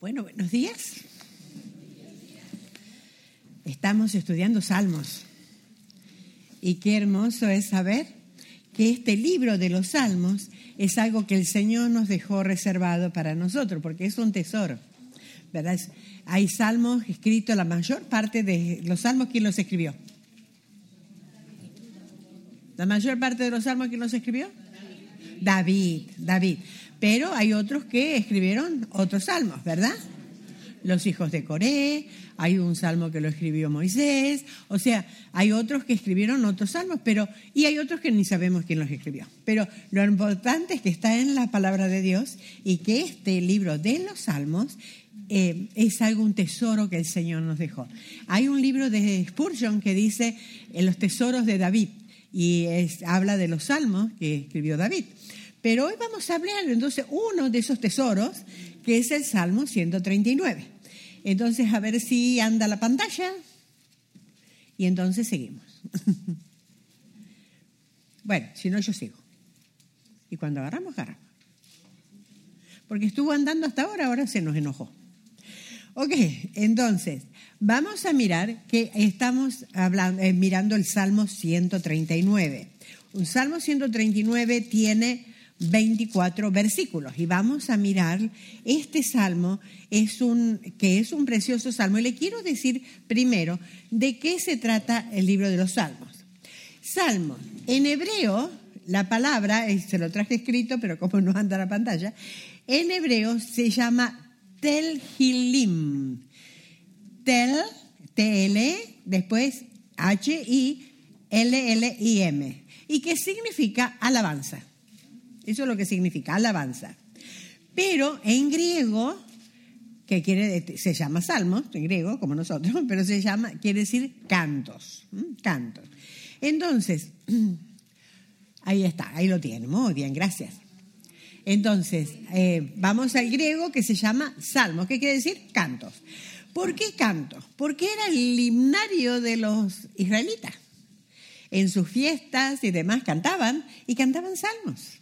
Bueno, buenos días. Estamos estudiando salmos. Y qué hermoso es saber que este libro de los salmos es algo que el Señor nos dejó reservado para nosotros, porque es un tesoro. ¿verdad? Hay salmos escritos, la mayor parte de los salmos, ¿quién los escribió? La mayor parte de los salmos, ¿quién los escribió? David, David. Pero hay otros que escribieron otros salmos, ¿verdad? Los hijos de Coré, hay un salmo que lo escribió Moisés, o sea, hay otros que escribieron otros salmos, pero y hay otros que ni sabemos quién los escribió. Pero lo importante es que está en la palabra de Dios y que este libro de los salmos eh, es algo, un tesoro que el Señor nos dejó. Hay un libro de Spurgeon que dice en los tesoros de David y habla de los salmos que escribió David. Pero hoy vamos a hablar entonces uno de esos tesoros, que es el Salmo 139. Entonces, a ver si anda la pantalla y entonces seguimos. bueno, si no, yo sigo. Y cuando agarramos, agarramos. Porque estuvo andando hasta ahora, ahora se nos enojó. Ok, entonces, vamos a mirar que estamos eh, mirando el Salmo 139. Un Salmo 139 tiene 24 versículos. Y vamos a mirar este salmo es un que es un precioso salmo. Y le quiero decir primero de qué se trata el libro de los salmos. Salmo. En hebreo la palabra eh, se lo traje escrito pero como no anda la pantalla en hebreo se llama telhilim. Tel t l después h i l l i m. Y que significa alabanza eso es lo que significa alabanza. Pero en griego, que quiere, se llama salmos, en griego, como nosotros, pero se llama, quiere decir cantos, cantos. Entonces, ahí está, ahí lo tiene, muy bien, gracias. Entonces, eh, vamos al griego que se llama salmos, ¿qué quiere decir? Cantos. ¿Por qué cantos? Porque era el himnario de los israelitas. En sus fiestas y demás cantaban y cantaban salmos.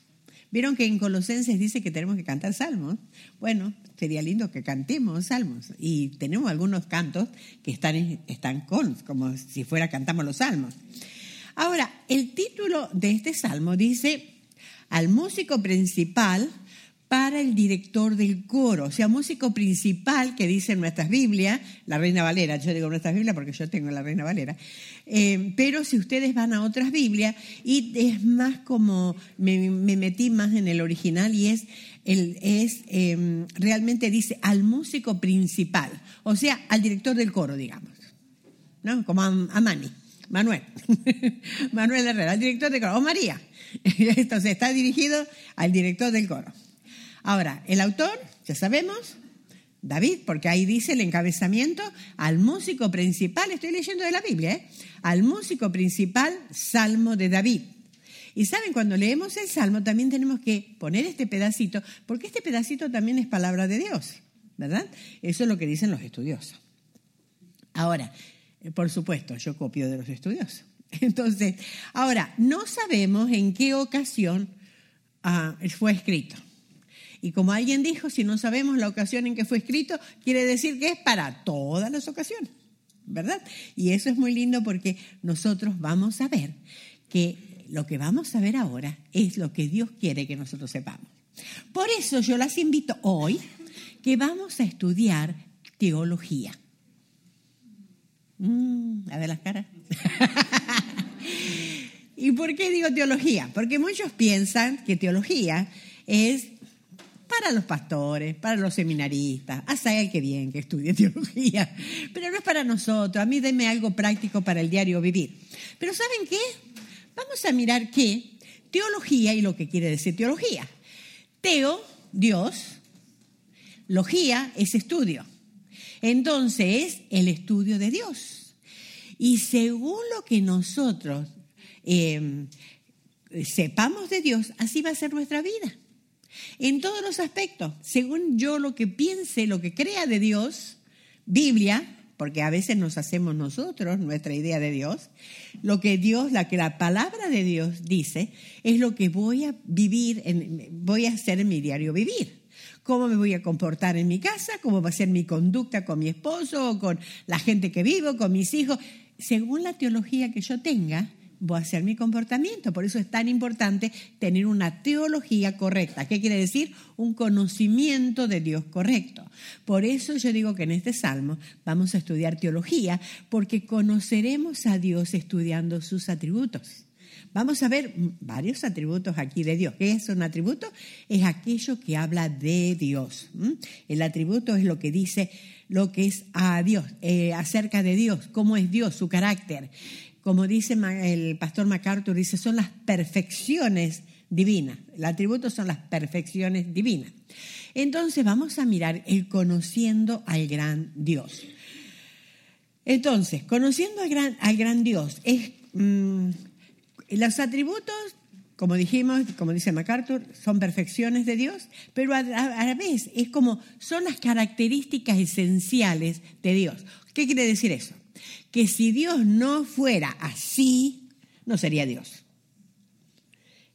Vieron que en Colosenses dice que tenemos que cantar salmos. Bueno, sería lindo que cantemos salmos. Y tenemos algunos cantos que están, están con, como si fuera cantamos los salmos. Ahora, el título de este salmo dice, al músico principal para el director del coro, o sea, músico principal que dice en nuestras Biblias, la Reina Valera, yo digo nuestras Biblias porque yo tengo la Reina Valera, eh, pero si ustedes van a otras Biblias, y es más como, me, metí más en el original y es, el, es em, realmente dice al músico principal, o sea, al director del coro, digamos, ¿no? Como a, Mani, Manuel, Manuel Herrera, al director del coro, o María. Entonces está dirigido al director del coro. Ahora, el autor, ya sabemos, David, porque ahí dice el encabezamiento al músico principal, estoy leyendo de la Biblia, ¿eh? al músico principal, Salmo de David. Y saben, cuando leemos el Salmo también tenemos que poner este pedacito, porque este pedacito también es palabra de Dios, ¿verdad? Eso es lo que dicen los estudiosos. Ahora, eh, por supuesto, yo copio de los estudiosos. Entonces, ahora, no sabemos en qué ocasión ah, fue escrito. Y como alguien dijo, si no sabemos la ocasión en que fue escrito, quiere decir que es para todas las ocasiones, ¿verdad? Y eso es muy lindo porque nosotros vamos a ver que lo que vamos a ver ahora es lo que Dios quiere que nosotros sepamos. Por eso yo las invito hoy que vamos a estudiar teología. Mm, a ver las caras. ¿Y por qué digo teología? Porque muchos piensan que teología es para los pastores, para los seminaristas, hasta el que bien que estudie teología, pero no es para nosotros, a mí denme algo práctico para el diario vivir. Pero ¿saben qué? Vamos a mirar qué teología y lo que quiere decir teología. Teo, Dios, logía es estudio. Entonces, el estudio de Dios. Y según lo que nosotros eh, sepamos de Dios, así va a ser nuestra vida. En todos los aspectos, según yo lo que piense, lo que crea de Dios, Biblia, porque a veces nos hacemos nosotros nuestra idea de Dios, lo que Dios, la que la palabra de Dios dice, es lo que voy a vivir, voy a hacer en mi diario vivir. cómo me voy a comportar en mi casa, cómo va a ser mi conducta con mi esposo, con la gente que vivo, con mis hijos. Según la teología que yo tenga, voy a hacer mi comportamiento. Por eso es tan importante tener una teología correcta. ¿Qué quiere decir? Un conocimiento de Dios correcto. Por eso yo digo que en este salmo vamos a estudiar teología, porque conoceremos a Dios estudiando sus atributos. Vamos a ver varios atributos aquí de Dios. ¿Qué es un atributo? Es aquello que habla de Dios. El atributo es lo que dice lo que es a Dios, eh, acerca de Dios, cómo es Dios, su carácter como dice el pastor MacArthur, dice, son las perfecciones divinas. El atributo son las perfecciones divinas. Entonces vamos a mirar el conociendo al gran Dios. Entonces, conociendo al gran, al gran Dios, es, mm, los atributos, como dijimos, como dice MacArthur, son perfecciones de Dios, pero a, a la vez es como son las características esenciales de Dios. ¿Qué quiere decir eso? Que si Dios no fuera así, no sería Dios.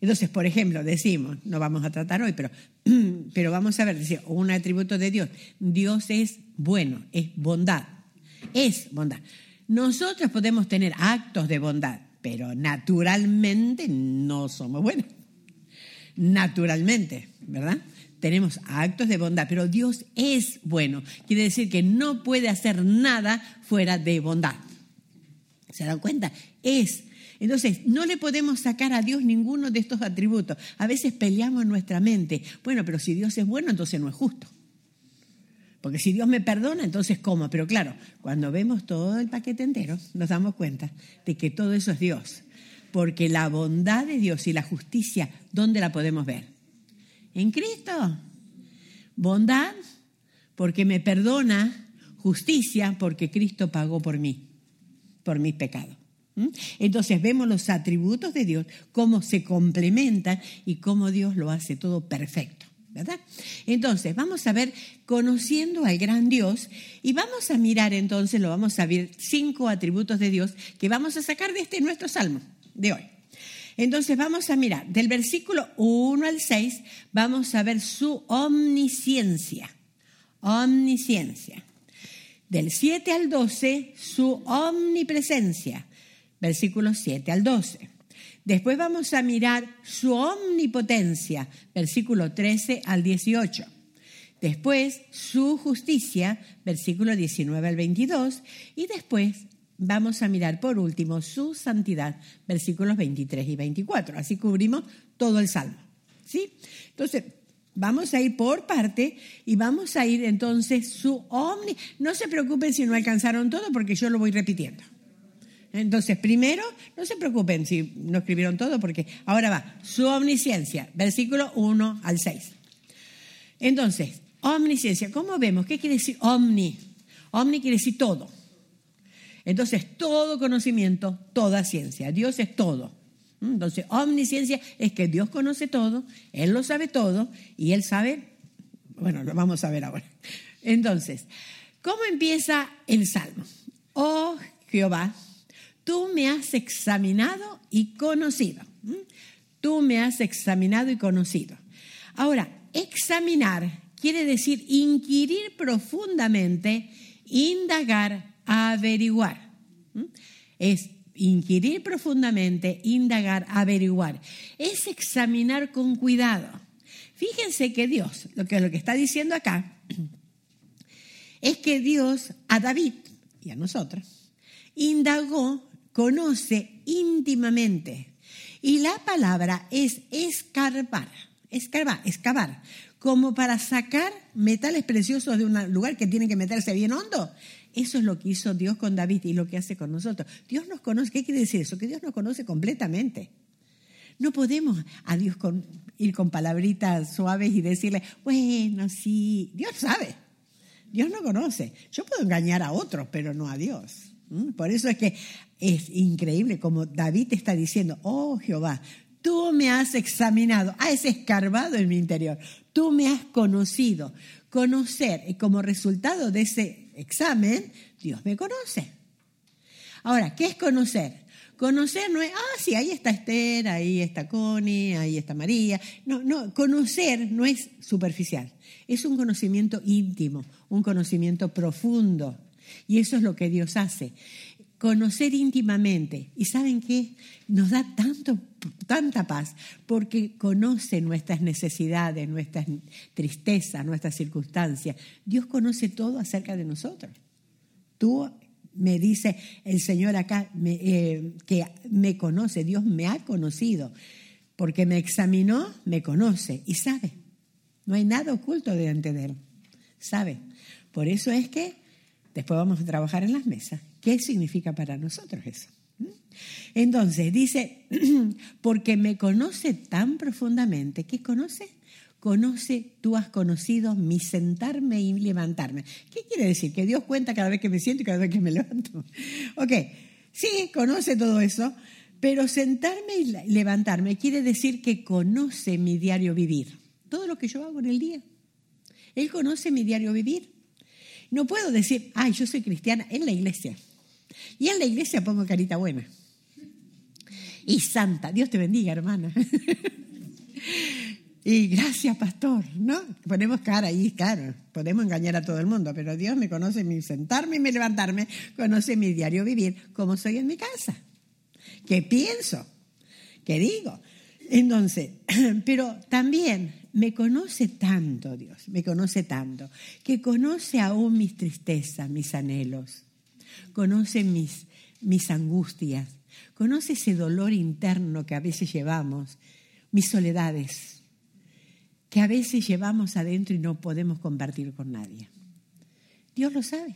Entonces, por ejemplo, decimos, no vamos a tratar hoy, pero, pero vamos a ver, decir, un atributo de Dios. Dios es bueno, es bondad, es bondad. Nosotros podemos tener actos de bondad, pero naturalmente no somos buenos. Naturalmente, ¿verdad? Tenemos actos de bondad, pero Dios es bueno. Quiere decir que no puede hacer nada fuera de bondad. ¿Se dan cuenta? Es. Entonces, no le podemos sacar a Dios ninguno de estos atributos. A veces peleamos en nuestra mente. Bueno, pero si Dios es bueno, entonces no es justo. Porque si Dios me perdona, entonces ¿cómo? Pero claro, cuando vemos todo el paquete entero, nos damos cuenta de que todo eso es Dios. Porque la bondad de Dios y la justicia, ¿dónde la podemos ver? En Cristo. Bondad porque me perdona, justicia porque Cristo pagó por mí, por mis pecados. ¿Mm? Entonces vemos los atributos de Dios, cómo se complementan y cómo Dios lo hace todo perfecto. ¿verdad? Entonces, vamos a ver conociendo al gran Dios y vamos a mirar entonces, lo vamos a ver, cinco atributos de Dios que vamos a sacar de este nuestro salmo de hoy. Entonces vamos a mirar, del versículo 1 al 6 vamos a ver su omnisciencia, omnisciencia. Del 7 al 12, su omnipresencia, versículos 7 al 12. Después vamos a mirar su omnipotencia, versículo 13 al 18. Después su justicia, versículo 19 al 22. Y después vamos a mirar por último su santidad, versículos 23 y 24. Así cubrimos todo el salmo. ¿Sí? Entonces, vamos a ir por parte y vamos a ir entonces su omni. No se preocupen si no alcanzaron todo porque yo lo voy repitiendo. Entonces, primero, no se preocupen si no escribieron todo porque ahora va, su omnisciencia, versículo 1 al 6. Entonces, omnisciencia, ¿cómo vemos? ¿Qué quiere decir omni? Omni quiere decir todo. Entonces, todo conocimiento, toda ciencia. Dios es todo. ¿Mm? Entonces, omnisciencia es que Dios conoce todo, Él lo sabe todo y Él sabe, bueno, lo vamos a ver ahora. Entonces, ¿cómo empieza el Salmo? Oh Jehová, tú me has examinado y conocido. ¿Mm? Tú me has examinado y conocido. Ahora, examinar quiere decir inquirir profundamente, indagar, averiguar. Es inquirir profundamente, indagar, averiguar. Es examinar con cuidado. Fíjense que Dios, lo que, lo que está diciendo acá, es que Dios a David y a nosotros indagó, conoce íntimamente. Y la palabra es escarbar, escarbar, excavar, como para sacar metales preciosos de un lugar que tiene que meterse bien hondo. Eso es lo que hizo Dios con David y lo que hace con nosotros. Dios nos conoce. ¿Qué quiere decir eso? Que Dios nos conoce completamente. No podemos a Dios ir con palabritas suaves y decirle, bueno, sí, Dios sabe. Dios no conoce. Yo puedo engañar a otros, pero no a Dios. ¿Mm? Por eso es que es increíble como David está diciendo, oh Jehová, tú me has examinado, has escarbado en mi interior, tú me has conocido. Conocer, y como resultado de ese examen, Dios me conoce. Ahora, ¿qué es conocer? Conocer no es, ah, sí, ahí está Esther, ahí está Connie, ahí está María. No, no, conocer no es superficial, es un conocimiento íntimo, un conocimiento profundo. Y eso es lo que Dios hace. Conocer íntimamente. ¿Y saben qué? Nos da tanto, tanta paz porque conoce nuestras necesidades, nuestras tristezas, nuestras circunstancias. Dios conoce todo acerca de nosotros. Tú me dice el Señor acá eh, que me conoce, Dios me ha conocido, porque me examinó, me conoce y sabe. No hay nada oculto delante de Él, sabe. Por eso es que después vamos a trabajar en las mesas. ¿Qué significa para nosotros eso? ¿Mm? Entonces, dice, porque me conoce tan profundamente, ¿qué conoce? conoce, tú has conocido mi sentarme y levantarme. ¿Qué quiere decir? Que Dios cuenta cada vez que me siento y cada vez que me levanto. Ok, sí, conoce todo eso, pero sentarme y levantarme quiere decir que conoce mi diario vivir, todo lo que yo hago en el día. Él conoce mi diario vivir. No puedo decir, ay, yo soy cristiana en la iglesia. Y en la iglesia pongo carita buena. Y santa. Dios te bendiga, hermana. Y gracias, pastor, ¿no? Ponemos cara ahí, claro, podemos engañar a todo el mundo, pero Dios me conoce mi sentarme y mi levantarme, conoce mi diario vivir, como soy en mi casa, qué pienso, qué digo. Entonces, pero también me conoce tanto Dios, me conoce tanto, que conoce aún mis tristezas, mis anhelos, conoce mis, mis angustias, conoce ese dolor interno que a veces llevamos, mis soledades que a veces llevamos adentro y no podemos compartir con nadie. Dios lo sabe.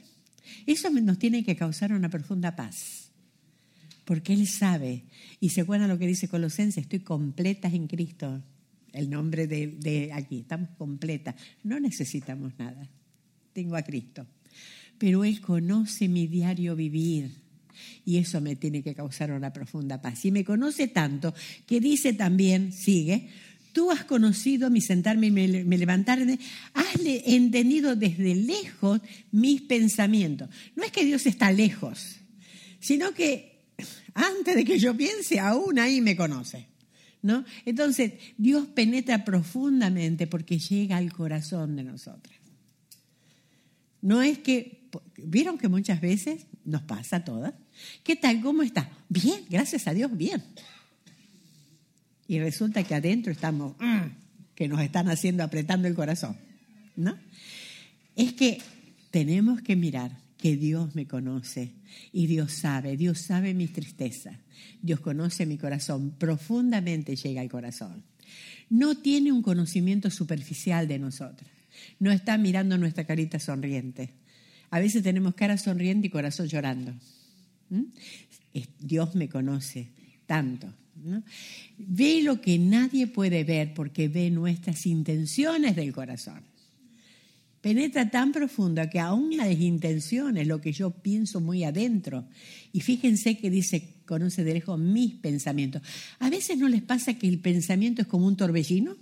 Eso nos tiene que causar una profunda paz, porque Él sabe, y se acuerdan lo que dice Colosenses, estoy completa en Cristo, el nombre de, de aquí, estamos completas, no necesitamos nada, tengo a Cristo, pero Él conoce mi diario vivir. Y eso me tiene que causar una profunda paz. Y me conoce tanto que dice también, sigue, Tú has conocido mi sentarme y me levantarme, has entendido desde lejos mis pensamientos. No es que Dios está lejos, sino que antes de que yo piense, aún ahí me conoce. ¿no? Entonces, Dios penetra profundamente porque llega al corazón de nosotras. No es que, vieron que muchas veces nos pasa a todas. ¿Qué tal? ¿Cómo está? Bien, gracias a Dios, bien y resulta que adentro estamos, mm, que nos están haciendo apretando el corazón, ¿no? Es que tenemos que mirar que Dios me conoce y Dios sabe, Dios sabe mis tristezas, Dios conoce mi corazón, profundamente llega al corazón. No tiene un conocimiento superficial de nosotros, no está mirando nuestra carita sonriente. A veces tenemos cara sonriente y corazón llorando. Dios me conoce tanto Ve lo que nadie puede ver porque ve nuestras intenciones del corazón. Penetra tan profunda que aún las intenciones, lo que yo pienso muy adentro. Y fíjense que dice, conoce de lejos mis pensamientos. A veces no les pasa que el pensamiento es como un torbellino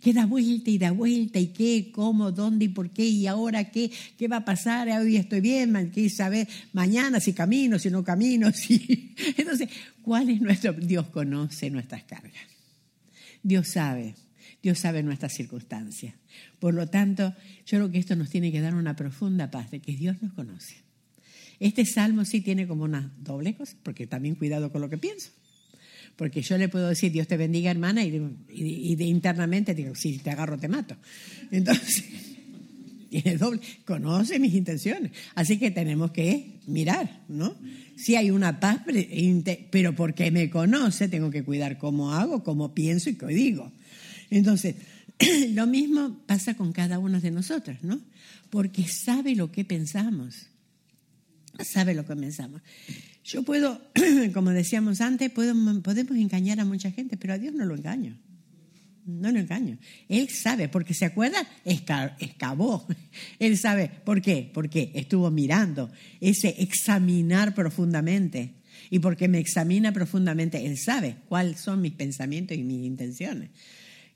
que da vuelta y da vuelta y qué, cómo, dónde y por qué y ahora qué, qué va a pasar, hoy estoy bien, qué saber mañana si camino, si no camino, si... Entonces, ¿cuál es nuestro... Dios conoce nuestras cargas. Dios sabe, Dios sabe nuestras circunstancias. Por lo tanto, yo creo que esto nos tiene que dar una profunda paz de que Dios nos conoce. Este salmo sí tiene como una doble cosa, porque también cuidado con lo que pienso. Porque yo le puedo decir, Dios te bendiga, hermana, y, de, internamente digo, si te agarro, te mato. Entonces, tiene doble, conoce mis intenciones. Así que tenemos que mirar, ¿no? Si hay una paz, pero porque me conoce, tengo que cuidar cómo hago, cómo pienso y qué digo. Entonces, lo mismo pasa con cada una de nosotras, ¿no? Porque sabe lo que pensamos. Sabe lo que pensamos. Yo puedo, como decíamos antes, podemos engañar a mucha gente, pero a Dios no lo engaño. No lo engaño. Él sabe, porque se acuerda, excavó. Él sabe. ¿Por qué? Porque estuvo mirando ese examinar profundamente. Y porque me examina profundamente, Él sabe cuáles son mis pensamientos y mis intenciones.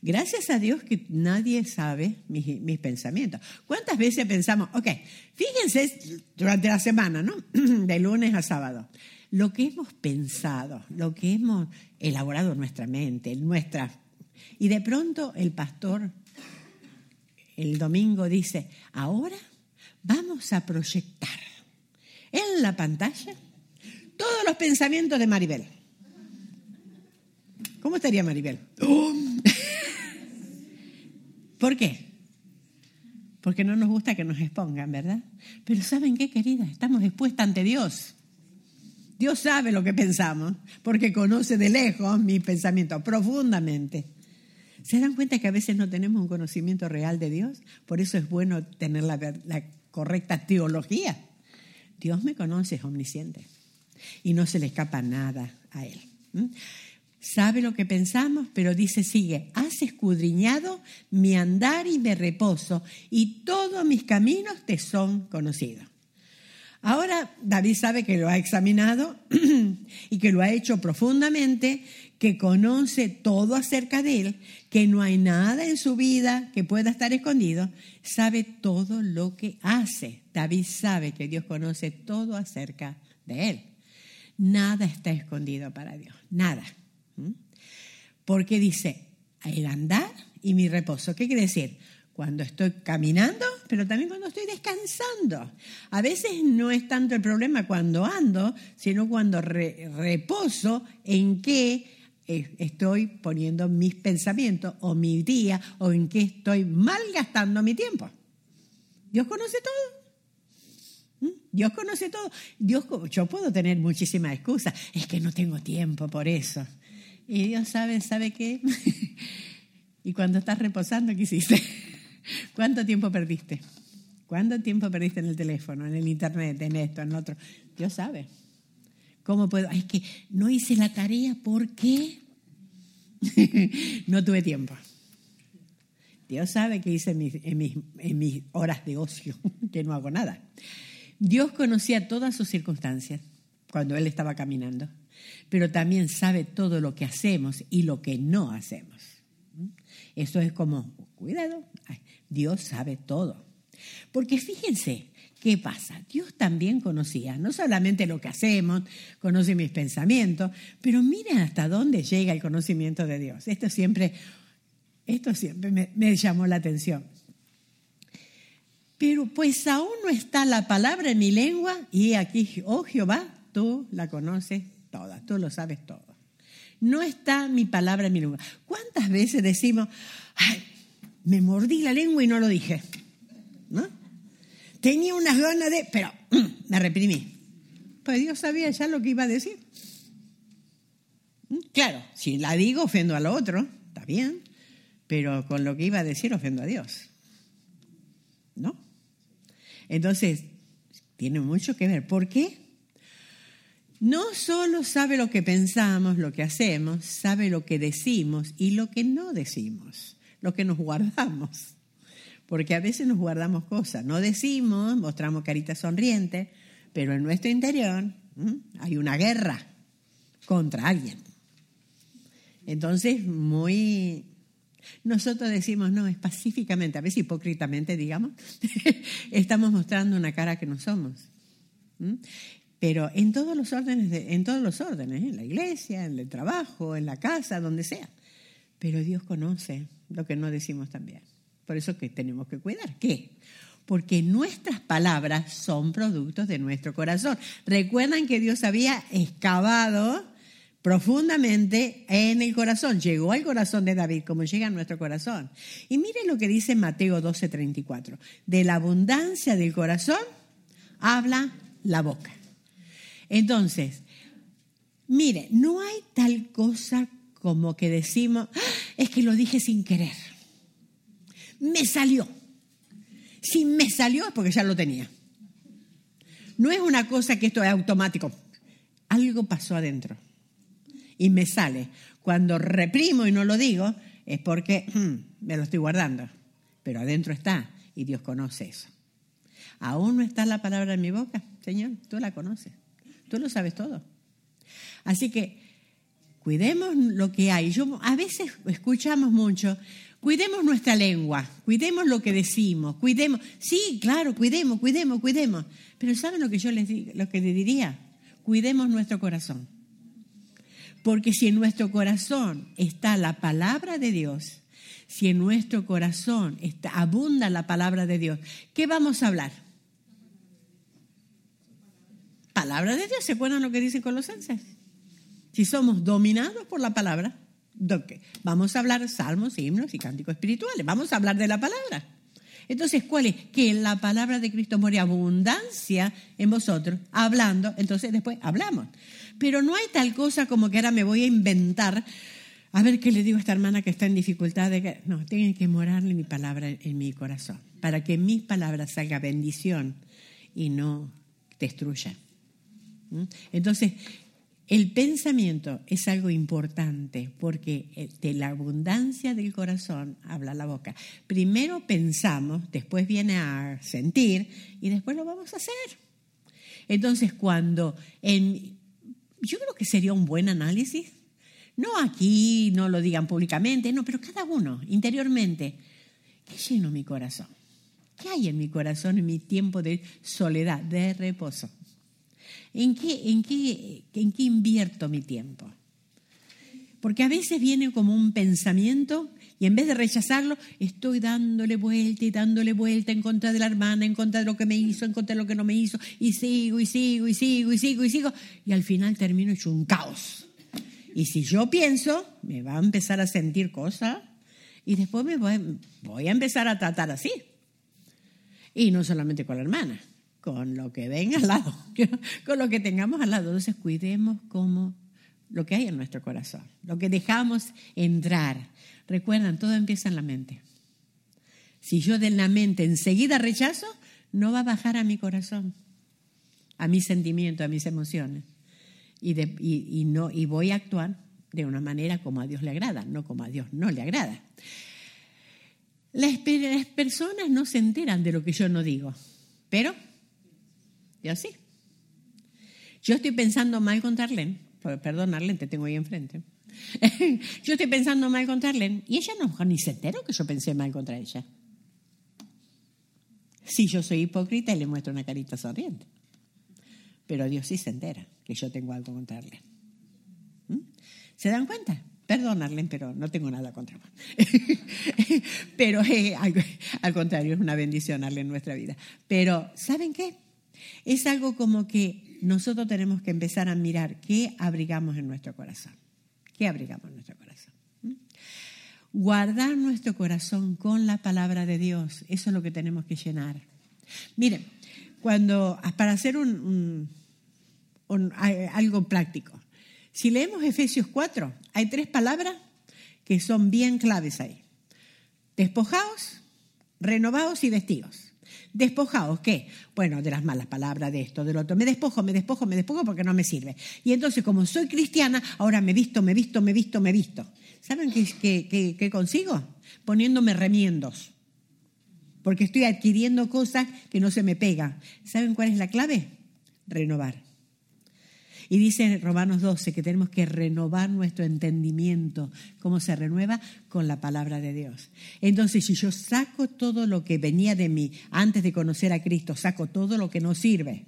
Gracias a Dios que nadie sabe mis, mis, pensamientos. ¿Cuántas veces pensamos, ok, fíjense durante la semana, ¿no? De lunes a sábado. lo que hemos pensado, lo que hemos elaborado en nuestra mente, en nuestra... Y de pronto el pastor el domingo dice, ahora vamos a proyectar en la pantalla todos los pensamientos de Maribel. ¿Cómo estaría Maribel? ¿Por qué? Porque no nos gusta que nos expongan, ¿verdad? Pero ¿saben qué, querida? Estamos expuestas ante Dios. Dios sabe lo que pensamos, porque conoce de lejos mis pensamientos profundamente. ¿Se dan cuenta que a veces no tenemos un conocimiento real de Dios? Por eso es bueno tener la, correcta teología. Dios me conoce, es omnisciente. Y no se le escapa nada a Él. Sabe lo que pensamos, pero dice, sigue, has escudriñado mi andar y mi reposo, y todos mis caminos te son conocidos. Ahora David sabe que lo ha examinado y que lo ha hecho profundamente, que conoce todo acerca de él, que no hay nada en su vida que pueda estar escondido, sabe todo lo que hace. David sabe que Dios conoce todo acerca de él. Nada está escondido para Dios, nada. Porque dice, el andar y mi reposo. ¿Qué quiere decir? cuando estoy caminando, pero también cuando estoy descansando. A veces no es tanto el problema cuando ando, sino cuando reposo en qué estoy poniendo mis pensamientos o mi día o en qué estoy malgastando mi tiempo. Dios conoce todo. ¿Mm? Dios conoce todo. Dios, yo puedo tener muchísimas excusas. Es que no tengo tiempo por eso. Y Dios sabe, ¿sabe qué? y cuando estás reposando, ¿qué hiciste? ¿Cuánto tiempo perdiste? ¿Cuánto tiempo perdiste en el teléfono, en el internet, en esto, en otro? Dios sabe. ¿Cómo puedo? Es que no hice la tarea, ¿por qué? no tuve tiempo. Dios sabe que hice en mis, en mis horas de ocio, que no hago nada. Dios conocía todas sus circunstancias cuando Él estaba caminando, pero también sabe todo lo que hacemos y lo que no hacemos. Eso es como, cuidado, Dios sabe todo. Porque fíjense, ¿qué pasa? Dios también conocía, no solamente lo que hacemos, conoce mis pensamientos, pero miren hasta dónde llega el conocimiento de Dios. Esto siempre, esto siempre me, me llamó la atención. Pero pues aún no está la palabra en mi lengua y aquí, oh Jehová, tú la conoces toda, tú lo sabes todo. No está mi palabra en mi lengua. ¿Cuántas veces decimos, ay, me mordí la lengua y no lo dije. ¿No? Tenía unas ganas de, pero mm, me reprimí. Pues Dios sabía ya lo que iba a decir. ¿Mm? Claro, si la digo ofendo al otro, está bien, pero con lo que iba a decir ofendo a Dios. ¿No? Entonces, tiene mucho que ver. ¿Por qué? No solo sabe lo que pensamos, lo que hacemos, sabe lo que decimos y lo que no decimos lo que nos guardamos. Porque a veces nos guardamos cosas, no decimos, mostramos caritas sonrientes, pero en nuestro interior hay una guerra contra alguien. Entonces, muy... Nosotros decimos, no, es pacíficamente, a veces hipócritamente, digamos, estamos mostrando una cara que no somos. Pero en todos los órdenes, en todos los órdenes, en la iglesia, en el trabajo, en la casa, donde sea. Pero Dios conoce lo que no decimos también. Por eso que tenemos que cuidar. ¿Qué? Porque nuestras palabras son productos de nuestro corazón. Recuerdan que Dios había excavado profundamente en el corazón. Llegó al corazón de David como llega a nuestro corazón. Y miren lo que dice Mateo 12:34. De la abundancia del corazón habla la boca. Entonces, mire, no hay tal cosa como que decimos, ah, es que lo dije sin querer. Me salió. Si me salió es porque ya lo tenía. No es una cosa que esto es automático. Algo pasó adentro y me sale. Cuando reprimo y no lo digo es porque hmm, me lo estoy guardando. Pero adentro está y Dios conoce eso. Aún no está la palabra en mi boca, Señor, tú la conoces. Tú lo sabes todo. Así que cuidemos lo que hay. Yo, a veces escuchamos mucho, cuidemos nuestra lengua, cuidemos lo que decimos, cuidemos, sí, claro, cuidemos, cuidemos, cuidemos. Pero ¿saben lo que yo les, lo que les diría? cuidemos nuestro corazón. Porque si en nuestro corazón está la palabra de Dios, si en nuestro corazón está, abunda la palabra de Dios, ¿qué vamos a hablar? Palabra de Dios, ¿se acuerdan lo que dice Colosenses? Si somos dominados por la palabra, vamos a hablar salmos, himnos y cánticos espirituales, vamos a hablar de la palabra. Entonces, ¿cuál es? Que la palabra de Cristo more abundancia en vosotros, hablando, entonces después hablamos. Pero no hay tal cosa como que ahora me voy a inventar, a ver qué le digo a esta hermana que está en dificultad. De No, tiene que morarle mi palabra en mi corazón, para que mis palabras salga bendición y no destruya. ¿Mm? Entonces, el pensamiento es algo importante porque eh, de la abundancia del corazón habla la boca. Primero pensamos, después viene a sentir y después lo vamos a hacer. Entonces, cuando yo creo que sería un buen análisis, no aquí, no lo digan públicamente, no, pero cada uno interiormente, ¿qué lleno mi corazón? ¿Qué hay en mi corazón en mi tiempo de soledad, de reposo? ¿En qué, en qué, en qué invierto mi tiempo? Porque a veces viene como un pensamiento y en vez de rechazarlo, estoy dándole vuelta y dándole vuelta en contra de la hermana, en contra de lo que me hizo, en contra de lo que no me hizo, y sigo y sigo y sigo y sigo y sigo, y al final termino hecho un caos. Y si yo pienso, me va a empezar a sentir cosas y después me voy, voy a empezar a tratar así. Y no solamente con la hermana, con lo que venga al lado, con lo que tengamos al lado. Entonces cuidemos lo que hay en nuestro corazón, lo que dejamos entrar. Recuerdan, todo empieza en la mente. Si yo de la mente enseguida rechazo, no va a bajar a mi corazón, a mis sentimientos, a mis emociones. Y, no, y voy a actuar de una manera como a Dios le agrada, no como a Dios no le agrada. Las personas no se enteran de lo que yo no digo, pero yo sí. Yo estoy pensando mal contra Arlene, perdón Arlene, te tengo ahí enfrente. yo estoy pensando mal contra Arlene y ella no, ni se enteró que yo pensé mal contra ella. Sí, yo soy hipócrita y le muestro una carita sonriente. Pero Dios sí se entera que yo tengo algo contra Arlene. ¿Mm? ¿Se dan cuenta? Perdón, Arlene, pero no tengo nada contra vos. pero eh, al, contrario, es una bendición, Arlene, en nuestra vida. Pero, ¿saben qué? Es algo como que nosotros tenemos que empezar a mirar qué abrigamos en nuestro corazón. ¿Qué abrigamos en nuestro corazón? ¿Mm? Guardar nuestro corazón con la palabra de Dios, eso es lo que tenemos que llenar. Miren, cuando, para hacer un, algo práctico, si leemos Efesios 4, hay tres palabras que son bien claves ahí. Despojaos, renovaos y vestidos. Despojados, ¿qué? Bueno, de las malas palabras, de esto, del otro. Me despojo, me despojo, me despojo porque no me sirve. Y entonces, como soy cristiana, ahora me visto, me visto, me visto, me visto. ¿Saben qué, qué, consigo? Poniéndome remiendos. Porque estoy adquiriendo cosas que no se me pegan. ¿Saben cuál es la clave? Renovar. Y dice Romanos 12 que tenemos que renovar nuestro entendimiento. ¿Cómo se renueva? Con la palabra de Dios. Entonces, si yo saco todo lo que venía de mí antes de conocer a Cristo, saco todo lo que no sirve.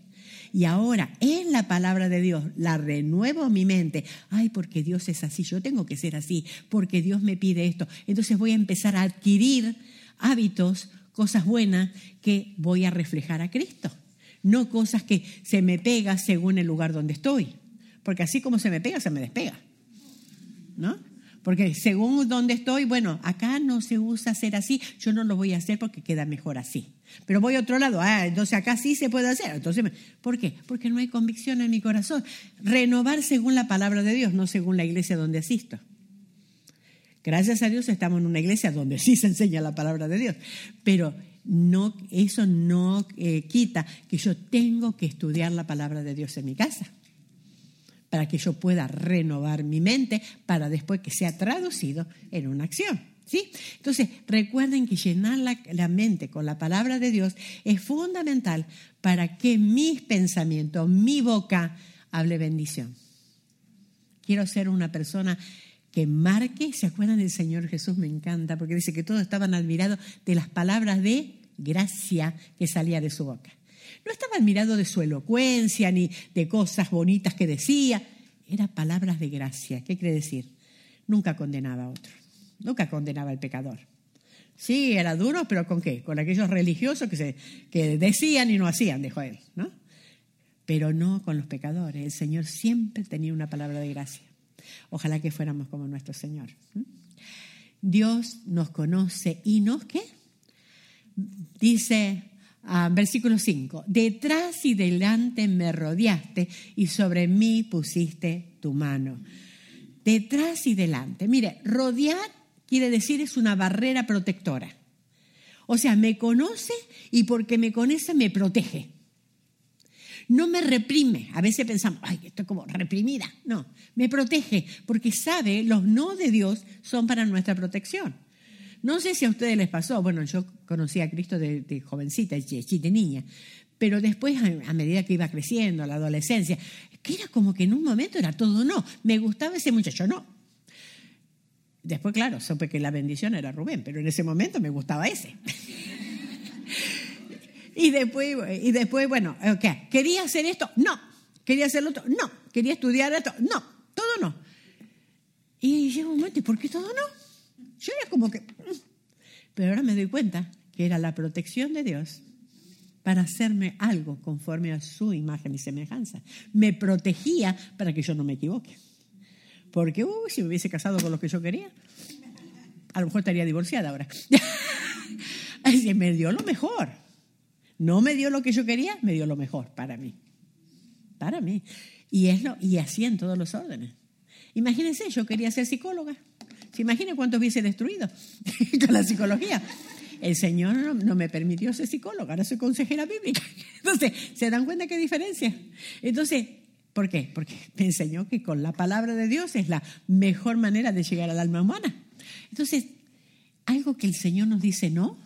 Y ahora en la palabra de Dios la renuevo mi mente. Ay, porque Dios es así, yo tengo que ser así, porque Dios me pide esto. Entonces voy a empezar a adquirir hábitos, cosas buenas que voy a reflejar a Cristo no cosas que se me pega según el lugar donde estoy, porque así como se me pega, se me despega, ¿no? Porque según donde estoy, bueno, acá no se usa hacer así, yo no lo voy a hacer porque queda mejor así. Pero voy a otro lado, ah, entonces acá sí se puede hacer. Entonces, ¿por qué? Porque no hay convicción en mi corazón. Renovar según la palabra de Dios, no según la iglesia donde asisto. Gracias a Dios estamos en una iglesia donde sí se enseña la palabra de Dios, pero no, eso no eh, quita que yo tengo que estudiar la palabra de Dios en mi casa para que yo pueda renovar mi mente para después que sea traducido en una acción. ¿sí? Entonces, recuerden que llenar la, la mente con la palabra de Dios es fundamental para que mis pensamientos, mi boca, hable bendición. Quiero ser una persona que marque, ¿se acuerdan del Señor Jesús? Me encanta, porque dice que todos estaban admirados de las palabras de gracia que salía de su boca. No estaba admirado de su elocuencia ni de cosas bonitas que decía. Era palabras de gracia. ¿Qué quiere decir? Nunca condenaba a otro. Nunca condenaba al pecador. Sí, era duro, pero ¿con qué? Con aquellos religiosos que, que decían y no hacían, dijo él, ¿no? Pero no con los pecadores. El Señor siempre tenía una palabra de gracia. Ojalá que fuéramos como nuestro Señor. Dios nos conoce y nos qué? Dice ah, versículo 5, detrás y delante me rodeaste y sobre mí pusiste tu mano. Detrás y delante. Mire, rodear quiere decir es una barrera protectora. O sea, me conoce y porque me conoce me protege. No me reprime. A veces pensamos, ay, estoy como reprimida. No, me protege porque sabe los no de Dios son para nuestra protección. No sé si a ustedes les pasó, bueno, yo conocí a Cristo de, jovencita, de niña, pero después, a, medida que iba creciendo, la adolescencia, que era como que en un momento era todo no. Me gustaba ese muchacho, no. Después, claro, supe que la bendición era Rubén, pero en ese momento me gustaba ese. y, después, y después, bueno, okay. ¿quería hacer esto? No. ¿Quería hacer lo otro? No. ¿Quería estudiar esto? No. Todo no. Y llegó un momento, ¿y por qué todo no? Yo era como que... Mm. Pero ahora me doy cuenta que era la protección de Dios para hacerme algo conforme a su imagen y semejanza. Me protegía para que yo no me equivoque. Porque, uy, si me hubiese casado con lo que yo quería, a lo mejor estaría divorciada ahora. Así me dio lo mejor. No me dio lo que yo quería, me dio lo mejor para mí. Para mí. Y, es lo, y así en todos los órdenes. Imagínense, yo quería ser psicóloga. ¿Se imagina cuánto hubiese destruido con la psicología? El Señor no, no, me permitió ser psicóloga, ahora soy consejera bíblica. Entonces, ¿se dan cuenta qué diferencia? Entonces, ¿Por qué? Porque me enseñó que con la palabra de Dios es la mejor manera de llegar al alma humana. Entonces, algo que el Señor nos dice no,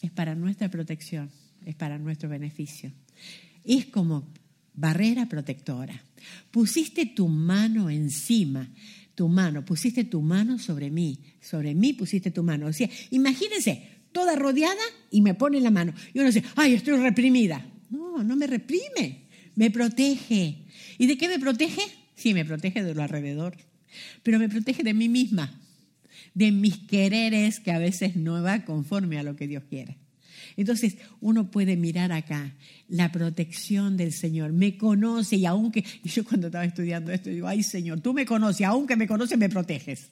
es para nuestra protección, es para nuestro beneficio. Es como barrera protectora. Pusiste tu mano encima, tu mano, pusiste tu mano sobre mí, sobre mí pusiste tu mano. O sea, imagínense, toda rodeada y me pone la mano. Y uno dice, ay, estoy reprimida. No, no me reprime, me protege. ¿Y de qué me protege? Sí, me protege de lo alrededor, pero me protege de mí misma, de mis quereres que a veces no va conforme a lo que Dios quiere. Entonces uno puede mirar acá la protección del Señor. Me conoce y aunque, y yo cuando estaba estudiando esto digo, ay Señor, tú me conoces, aunque me conoces, me proteges.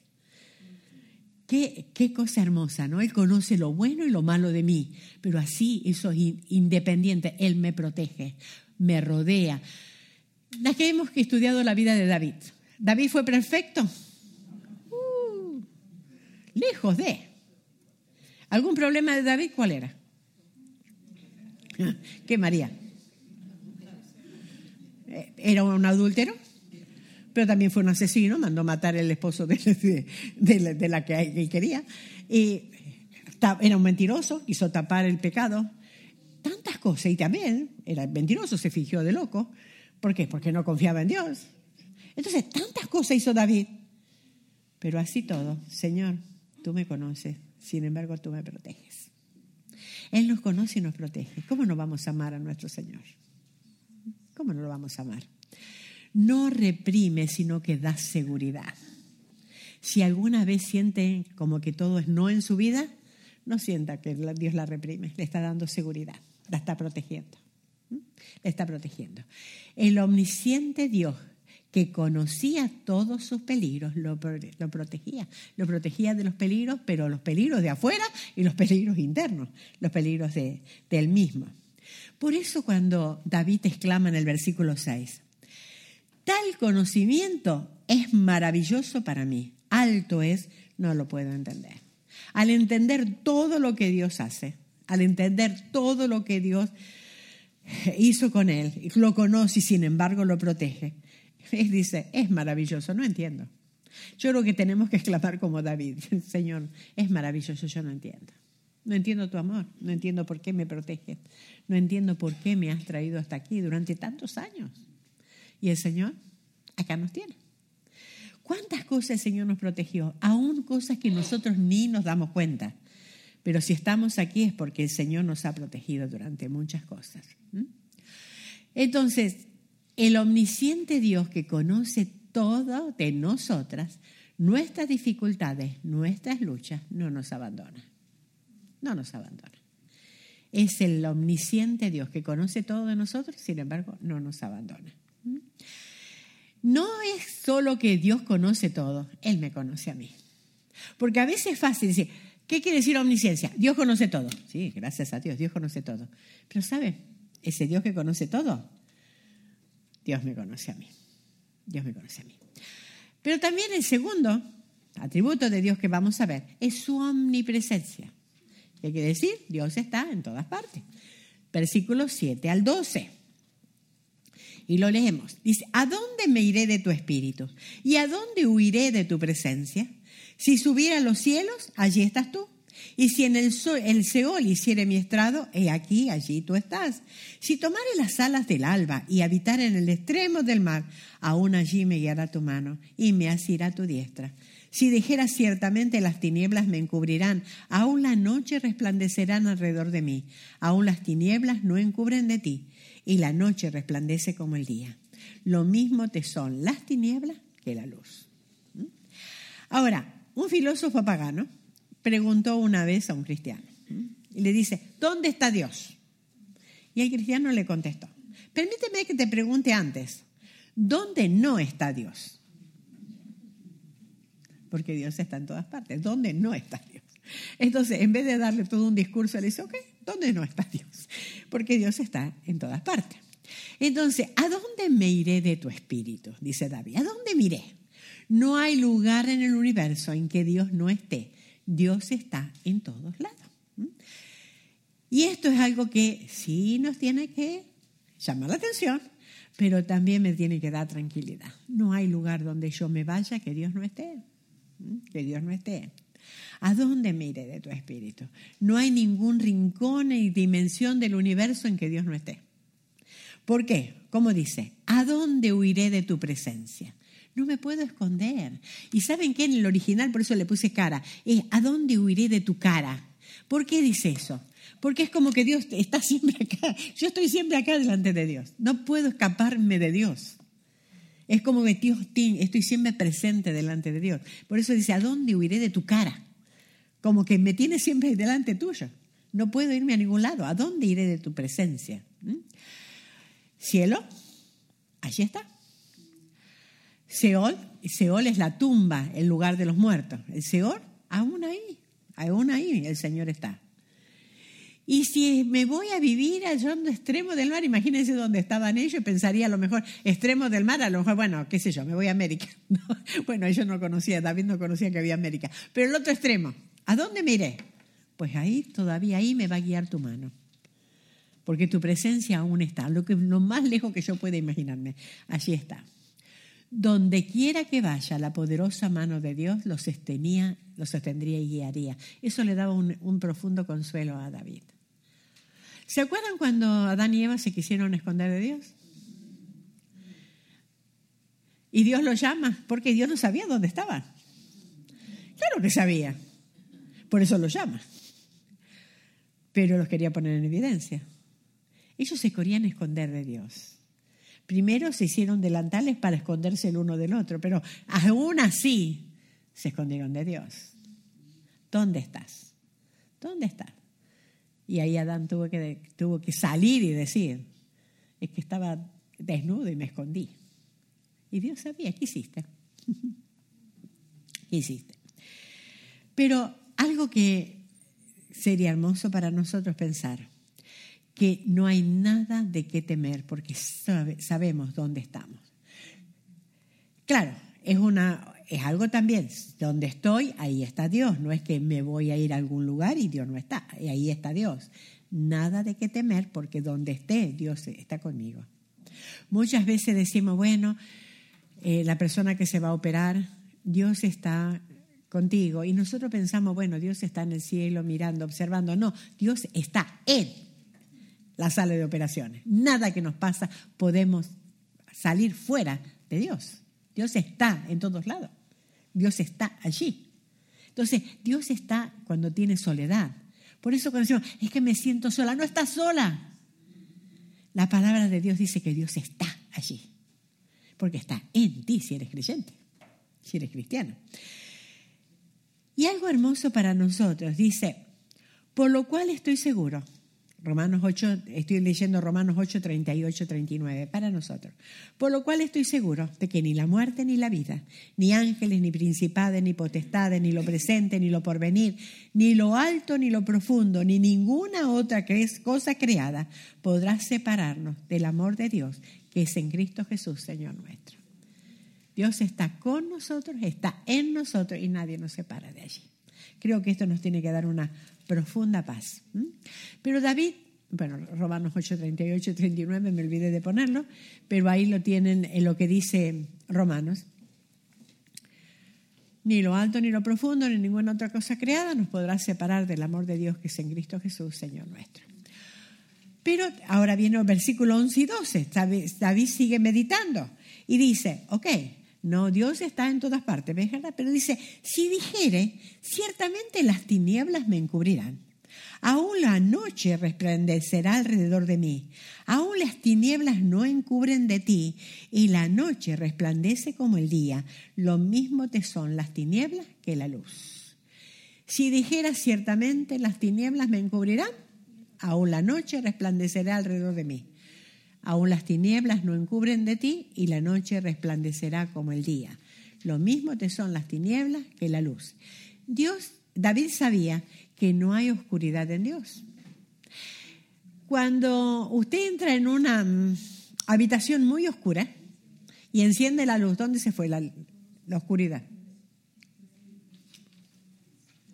Qué, qué, cosa hermosa, ¿no? Él conoce lo bueno y lo malo de mí, pero así eso es independiente. Él me protege, me rodea, las que hemos estudiado la vida de David. ¿David fue perfecto? Uh, lejos de. ¿Algún problema de David cuál era? ¿Qué María? Eh, ¿Era un adúltero? Pero también fue un asesino, mandó matar al esposo de, la que él quería. Y era un mentiroso, hizo tapar el pecado. Tantas cosas. Y también era mentiroso, se fingió de loco. ¿Por qué? Porque no confiaba en Dios. Entonces, tantas cosas hizo David. Pero así todo, Señor, tú me conoces, sin embargo tú me proteges. Él nos conoce y nos protege. ¿Cómo no vamos a amar a nuestro Señor? ¿Cómo no lo vamos a amar? No reprime, sino que da seguridad. Si alguna vez siente como que todo es no en su vida, no sienta que Dios la reprime, le está dando seguridad, la está protegiendo. Le está protegiendo. El omnisciente Dios que conocía todos sus peligros, lo, protegía. Lo protegía de los peligros, pero los peligros de afuera y los peligros internos, los peligros de, del mismo. Por eso cuando David exclama en el versículo 6, tal conocimiento es maravilloso para mí, alto es, no lo puedo entender. Al entender todo lo que Dios hace, al entender todo lo que Dios hizo con él, lo conoce y sin embargo lo protege. Él dice, es maravilloso, no entiendo. Yo creo que tenemos que exclamar como David, Señor, es maravilloso, yo no entiendo. No entiendo tu amor, no entiendo por qué me proteges, no entiendo por qué me has traído hasta aquí durante tantos años. Y el Señor acá nos tiene. ¿Cuántas cosas el Señor nos protegió? Aún cosas que nosotros ni nos damos cuenta. Pero si estamos aquí es porque el Señor nos ha protegido durante muchas cosas. Entonces, el omnisciente Dios que conoce todo de nosotras, nuestras dificultades, nuestras luchas, no nos abandona. No nos abandona. Es el omnisciente Dios que conoce todo de nosotros, sin embargo, no nos abandona. No es solo que Dios conoce todo, Él me conoce a mí. Porque a veces es fácil decir, ¿qué quiere decir omnisciencia? Dios conoce todo. Sí, gracias a Dios, Dios conoce todo. Pero ¿sabe? Ese Dios que conoce todo, Dios me conoce a mí. Dios me conoce a mí. Pero también el segundo atributo de Dios que vamos a ver es su omnipresencia. ¿Qué quiere decir? Dios está en todas partes. Versículos 7 al 12. Y lo leemos. Dice, ¿a dónde me iré de tu espíritu? ¿Y a dónde huiré de tu presencia? Si subiera a los cielos, allí estás tú. Y si en el, el Seol hiciere mi estrado, he aquí, allí tú estás. Si tomare las alas del alba y habitar en el extremo del mar, aún allí me guiará tu mano y me asirá tu diestra. Si dijera ciertamente las tinieblas me encubrirán, aún la noche resplandecerán alrededor de mí, aún las tinieblas no encubren de ti, y la noche resplandece como el día. Lo mismo te son las tinieblas que la luz. ¿Mm? Ahora, un filósofo pagano preguntó una vez a un cristiano y le dice, ¿dónde está Dios? Y el cristiano le contestó, permíteme que te pregunte antes, ¿dónde no está Dios? Porque Dios está en todas partes, ¿dónde no está Dios? Entonces, en vez de darle todo un discurso, le dice, ok, ¿dónde no está Dios? Porque Dios está en todas partes. Entonces, ¿a dónde me iré de tu espíritu? Dice David, ¿a dónde me iré? No hay lugar en el universo en que Dios no esté. Dios está en todos lados. Y esto es algo que sí nos tiene que llamar la atención, pero también me tiene que dar tranquilidad. No hay lugar donde yo me vaya que Dios no esté. Que Dios no esté. ¿A dónde me iré de tu espíritu? No hay ningún rincón y dimensión del universo en que Dios no esté. ¿Por qué? Como dice, ¿a dónde huiré de tu presencia? No me puedo esconder. ¿Y saben qué? En el original, por eso le puse cara, es ¿a dónde huiré de tu cara? ¿Por qué dice eso? Porque es como que Dios está siempre acá. Yo estoy siempre acá delante de Dios. No puedo escaparme de Dios. Es como que Dios, estoy siempre presente delante de Dios. Por eso dice, ¿a dónde huiré de tu cara? Como que me tiene siempre delante tuyo. No puedo irme a ningún lado. ¿A dónde iré de tu presencia? ¿Mm? Cielo, allí está. Seol, Seol es la tumba, el lugar de los muertos. El Seol, aún ahí, aún ahí el Señor está. Y si me voy a vivir allá en extremo del mar, imagínense dónde estaban ellos, pensaría a lo mejor, extremo del mar, a lo mejor, bueno, qué sé yo, me voy a América. bueno, ellos no conocían, David no conocía que había América. Pero el otro extremo, ¿a dónde me? Pues ahí, todavía ahí me va a guiar tu mano. Porque tu presencia aún está, lo, que, lo más lejos que yo pueda imaginarme, allí está. Donde quiera que vaya, la poderosa mano de Dios los sostenía, los sostendría y guiaría. Eso le daba un, profundo consuelo a David. ¿Se acuerdan cuando Adán y Eva se quisieron esconder de Dios? Y Dios los llama, porque Dios no sabía dónde estaban. Claro que sabía, por eso los llama. Pero los quería poner en evidencia. Ellos se querían esconder de Dios. Primero se hicieron delantales para esconderse el uno del otro, pero aún así se escondieron de Dios. ¿Dónde estás? ¿Dónde estás? Y ahí Adán tuvo que, tuvo que salir y decir, es que estaba desnudo y me escondí. Y Dios sabía, ¿qué hiciste? ¿Qué hiciste? Pero algo que sería hermoso para nosotros pensar, que no hay nada de qué temer porque sabemos dónde estamos. Claro, es, una, es algo también, donde estoy, ahí está Dios, no es que me voy a ir a algún lugar y Dios no está, ahí está Dios. Nada de qué temer porque donde esté, Dios está conmigo. Muchas veces decimos, bueno, eh, la persona que se va a operar, Dios está contigo. Y nosotros pensamos, bueno, Dios está en el cielo mirando, observando. No, Dios está en la sala de operaciones. Nada que nos pasa podemos salir fuera de Dios. Dios está en todos lados. Dios está allí. Entonces, Dios está cuando tiene soledad. Por eso cuando decimos, es que me siento sola, no estás sola. La palabra de Dios dice que Dios está allí, porque está en ti si eres creyente, si eres cristiano. Y algo hermoso para nosotros, dice, por lo cual estoy seguro Romanos 8, estoy leyendo Romanos 8, 38, 39, para nosotros. Por lo cual estoy seguro de que ni la muerte ni la vida, ni ángeles, ni principades, ni potestades, ni lo presente, ni lo porvenir, ni lo alto, ni lo profundo, ni ninguna otra cosa creada podrá separarnos del amor de Dios que es en Cristo Jesús, Señor nuestro. Dios está con nosotros, está en nosotros y nadie nos separa de allí. Creo que esto nos tiene que dar una profunda paz. Pero David, bueno, Romanos 8, 38 y 39, me olvidé de ponerlo, pero ahí lo tienen en lo que dice Romanos. Ni lo alto, ni lo profundo, ni ninguna otra cosa creada nos podrá separar del amor de Dios que es en Cristo Jesús, Señor nuestro. Pero ahora viene el versículo 11 y 12. David sigue meditando y dice, ok, no, Dios está en todas partes, Pero dice, si dijere, ciertamente las tinieblas me encubrirán. Aún la noche resplandecerá alrededor de mí. Aún las tinieblas no encubren de ti, y la noche resplandece como el día. Lo mismo te son las tinieblas que la luz. Si dijera ciertamente las tinieblas me encubrirán, aún la noche resplandecerá alrededor de mí. Aún las tinieblas no encubren de ti y la noche resplandecerá como el día. Lo mismo te son las tinieblas que la luz. Dios, David sabía que no hay oscuridad en Dios. Cuando usted entra en una mm, habitación muy oscura y enciende la luz, ¿dónde se fue la, oscuridad?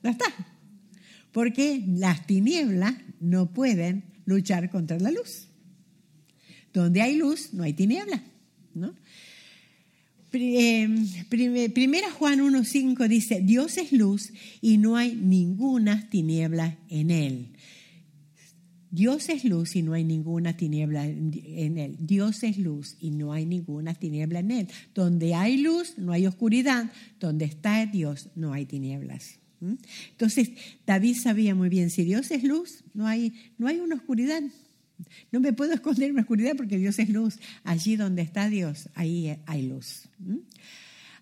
No está. Porque las tinieblas no pueden luchar contra la luz. Donde hay luz, no hay tiniebla. ¿no? Em, primera Juan 1.5 dice, Dios es luz y no hay ninguna tiniebla en él. Dios es luz y no hay ninguna tiniebla en él. Dios es luz y no hay ninguna tiniebla en él. Donde hay luz, no hay oscuridad. Donde está Dios, no hay tinieblas. Entonces, David sabía muy bien, si Dios es luz, no hay, no hay una oscuridad. No me puedo esconder en la oscuridad porque Dios es luz. Allí donde está Dios, ahí hay luz. ¿Mm?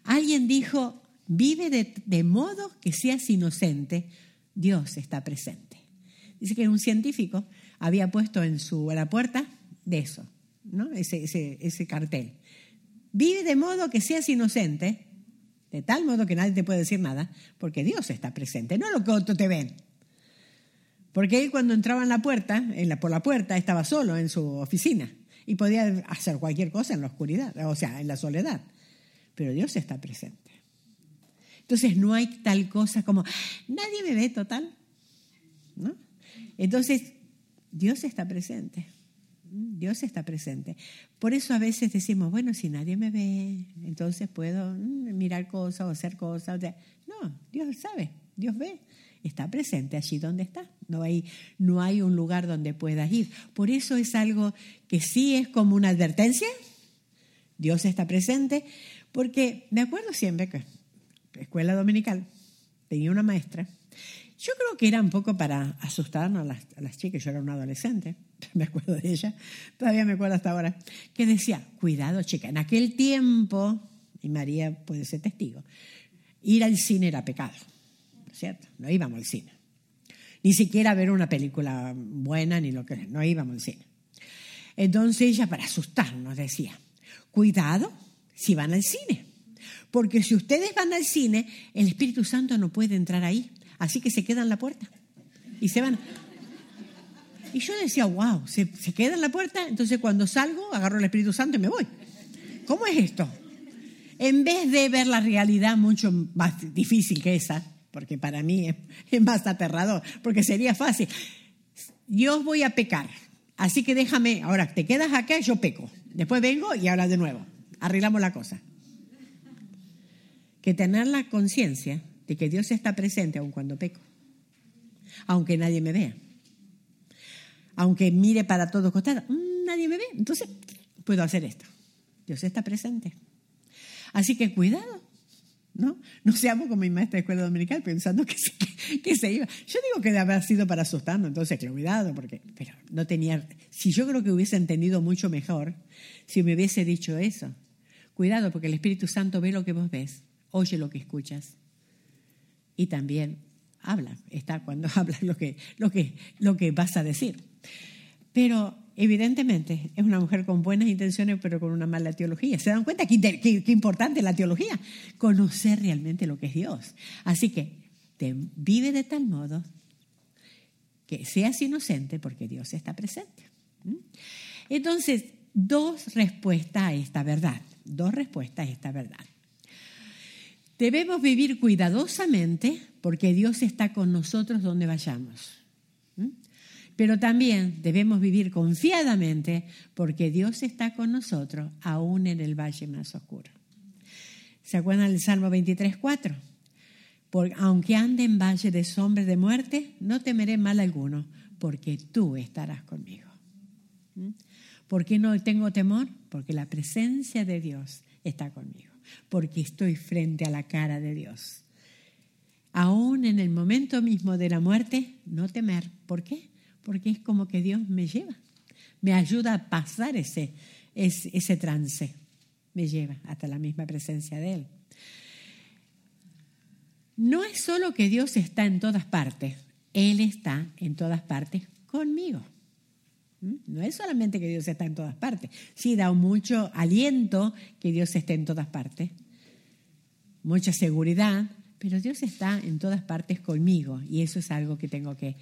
Alguien dijo, vive de, modo que seas inocente, Dios está presente. Dice que un científico había puesto en su, la puerta de eso, ¿no? ese, ese, ese cartel. Vive de modo que seas inocente, de tal modo que nadie te puede decir nada, porque Dios está presente, no lo que otros te ven. Porque él cuando entraba en la puerta, por la puerta, estaba solo en su oficina y podía hacer cualquier cosa en la oscuridad, o sea, en la soledad. Pero Dios está presente. Entonces no hay tal cosa como, nadie me ve total. ¿No? Entonces, Dios está presente. Dios está presente. Por eso a veces decimos, bueno, si nadie me ve, entonces puedo mm, mirar cosas o hacer cosas. No, Dios sabe, Dios ve está presente allí donde está. No hay, no hay un lugar donde puedas ir. Por eso es algo que sí es como una advertencia. Dios está presente, porque me acuerdo siempre que escuela dominical tenía una maestra. Yo creo que era un poco para asustarnos a las, a las chicas. Yo era una adolescente, me acuerdo de ella, todavía me acuerdo hasta ahora, que decía, cuidado chica, en aquel tiempo, y María puede ser testigo, ir al cine era pecado. ¿Cierto? No íbamos al cine. Ni siquiera a ver una película buena ni lo que no íbamos al cine. Entonces ella, para asustarnos, decía, cuidado si van al cine, porque si ustedes van al cine, el Espíritu Santo no puede entrar ahí, así que se queda en la puerta y se van. Y yo decía, wow, se, se queda en la puerta, entonces cuando salgo agarro el Espíritu Santo y me voy. ¿Cómo es esto? En vez de ver la realidad mucho más difícil que esa, porque para mí es, más aterrador, porque sería fácil. Yo voy a pecar, así que déjame, ahora te quedas acá, yo peco. Después vengo y ahora de nuevo, arreglamos la cosa. Que tener la conciencia de que Dios está presente aun cuando peco, aunque nadie me vea, aunque mire para todos costados, mm, nadie me ve, entonces puedo hacer esto. Dios está presente. Así que cuidado ¿no? No seamos como mi maestra de escuela dominical pensando que se, que, iba. Yo digo que haber sido para asustarnos, entonces, cuidado, porque, pero no tenía, si yo creo que hubiese entendido mucho mejor si me hubiese dicho eso. Cuidado, porque el Espíritu Santo ve lo que vos ves, oye lo que escuchas y también habla, está cuando habla lo que, lo que, lo que vas a decir. Pero evidentemente es una mujer con buenas intenciones, pero con una mala teología. ¿Se dan cuenta qué, qué, importante es la teología? Conocer realmente lo que es Dios. Así que te vive de tal modo que seas inocente porque Dios está presente. ¿Mm? Entonces, dos respuestas a esta verdad. Dos respuestas a esta verdad. Debemos vivir cuidadosamente porque Dios está con nosotros donde vayamos. Pero también debemos vivir confiadamente porque Dios está con nosotros aún en el valle más oscuro. ¿Se acuerdan del Salmo 23, 4? aunque ande en valle de sombra de muerte, no temeré mal alguno, porque tú estarás conmigo. ¿Mm? ¿Por qué no tengo temor? Porque la presencia de Dios está conmigo, porque estoy frente a la cara de Dios. Aún en el momento mismo de la muerte, no temer. ¿Por qué? Porque es como que Dios me lleva, me ayuda a pasar ese, ese, trance, me lleva hasta la misma presencia de Él. No es solo que Dios está en todas partes, Él está en todas partes conmigo. ¿Mm? No es solamente que Dios está en todas partes, sí da mucho aliento que Dios esté en todas partes, mucha seguridad, pero Dios está en todas partes conmigo y eso es algo que tengo que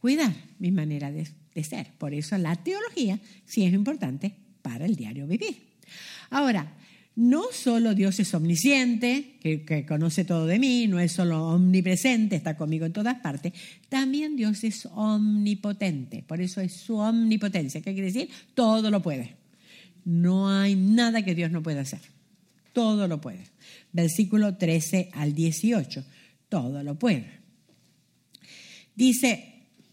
cuidar mi manera de, ser. Por eso la teología sí es importante para el diario vivir. Ahora, no solo Dios es omnisciente, que, que, conoce todo de mí, no es solo omnipresente, está conmigo en todas partes, también Dios es omnipotente, por eso es su omnipotencia. ¿Qué quiere decir? Todo lo puede. No hay nada que Dios no pueda hacer. Todo lo puede. Versículo 13 al 18. Todo lo puede. Dice,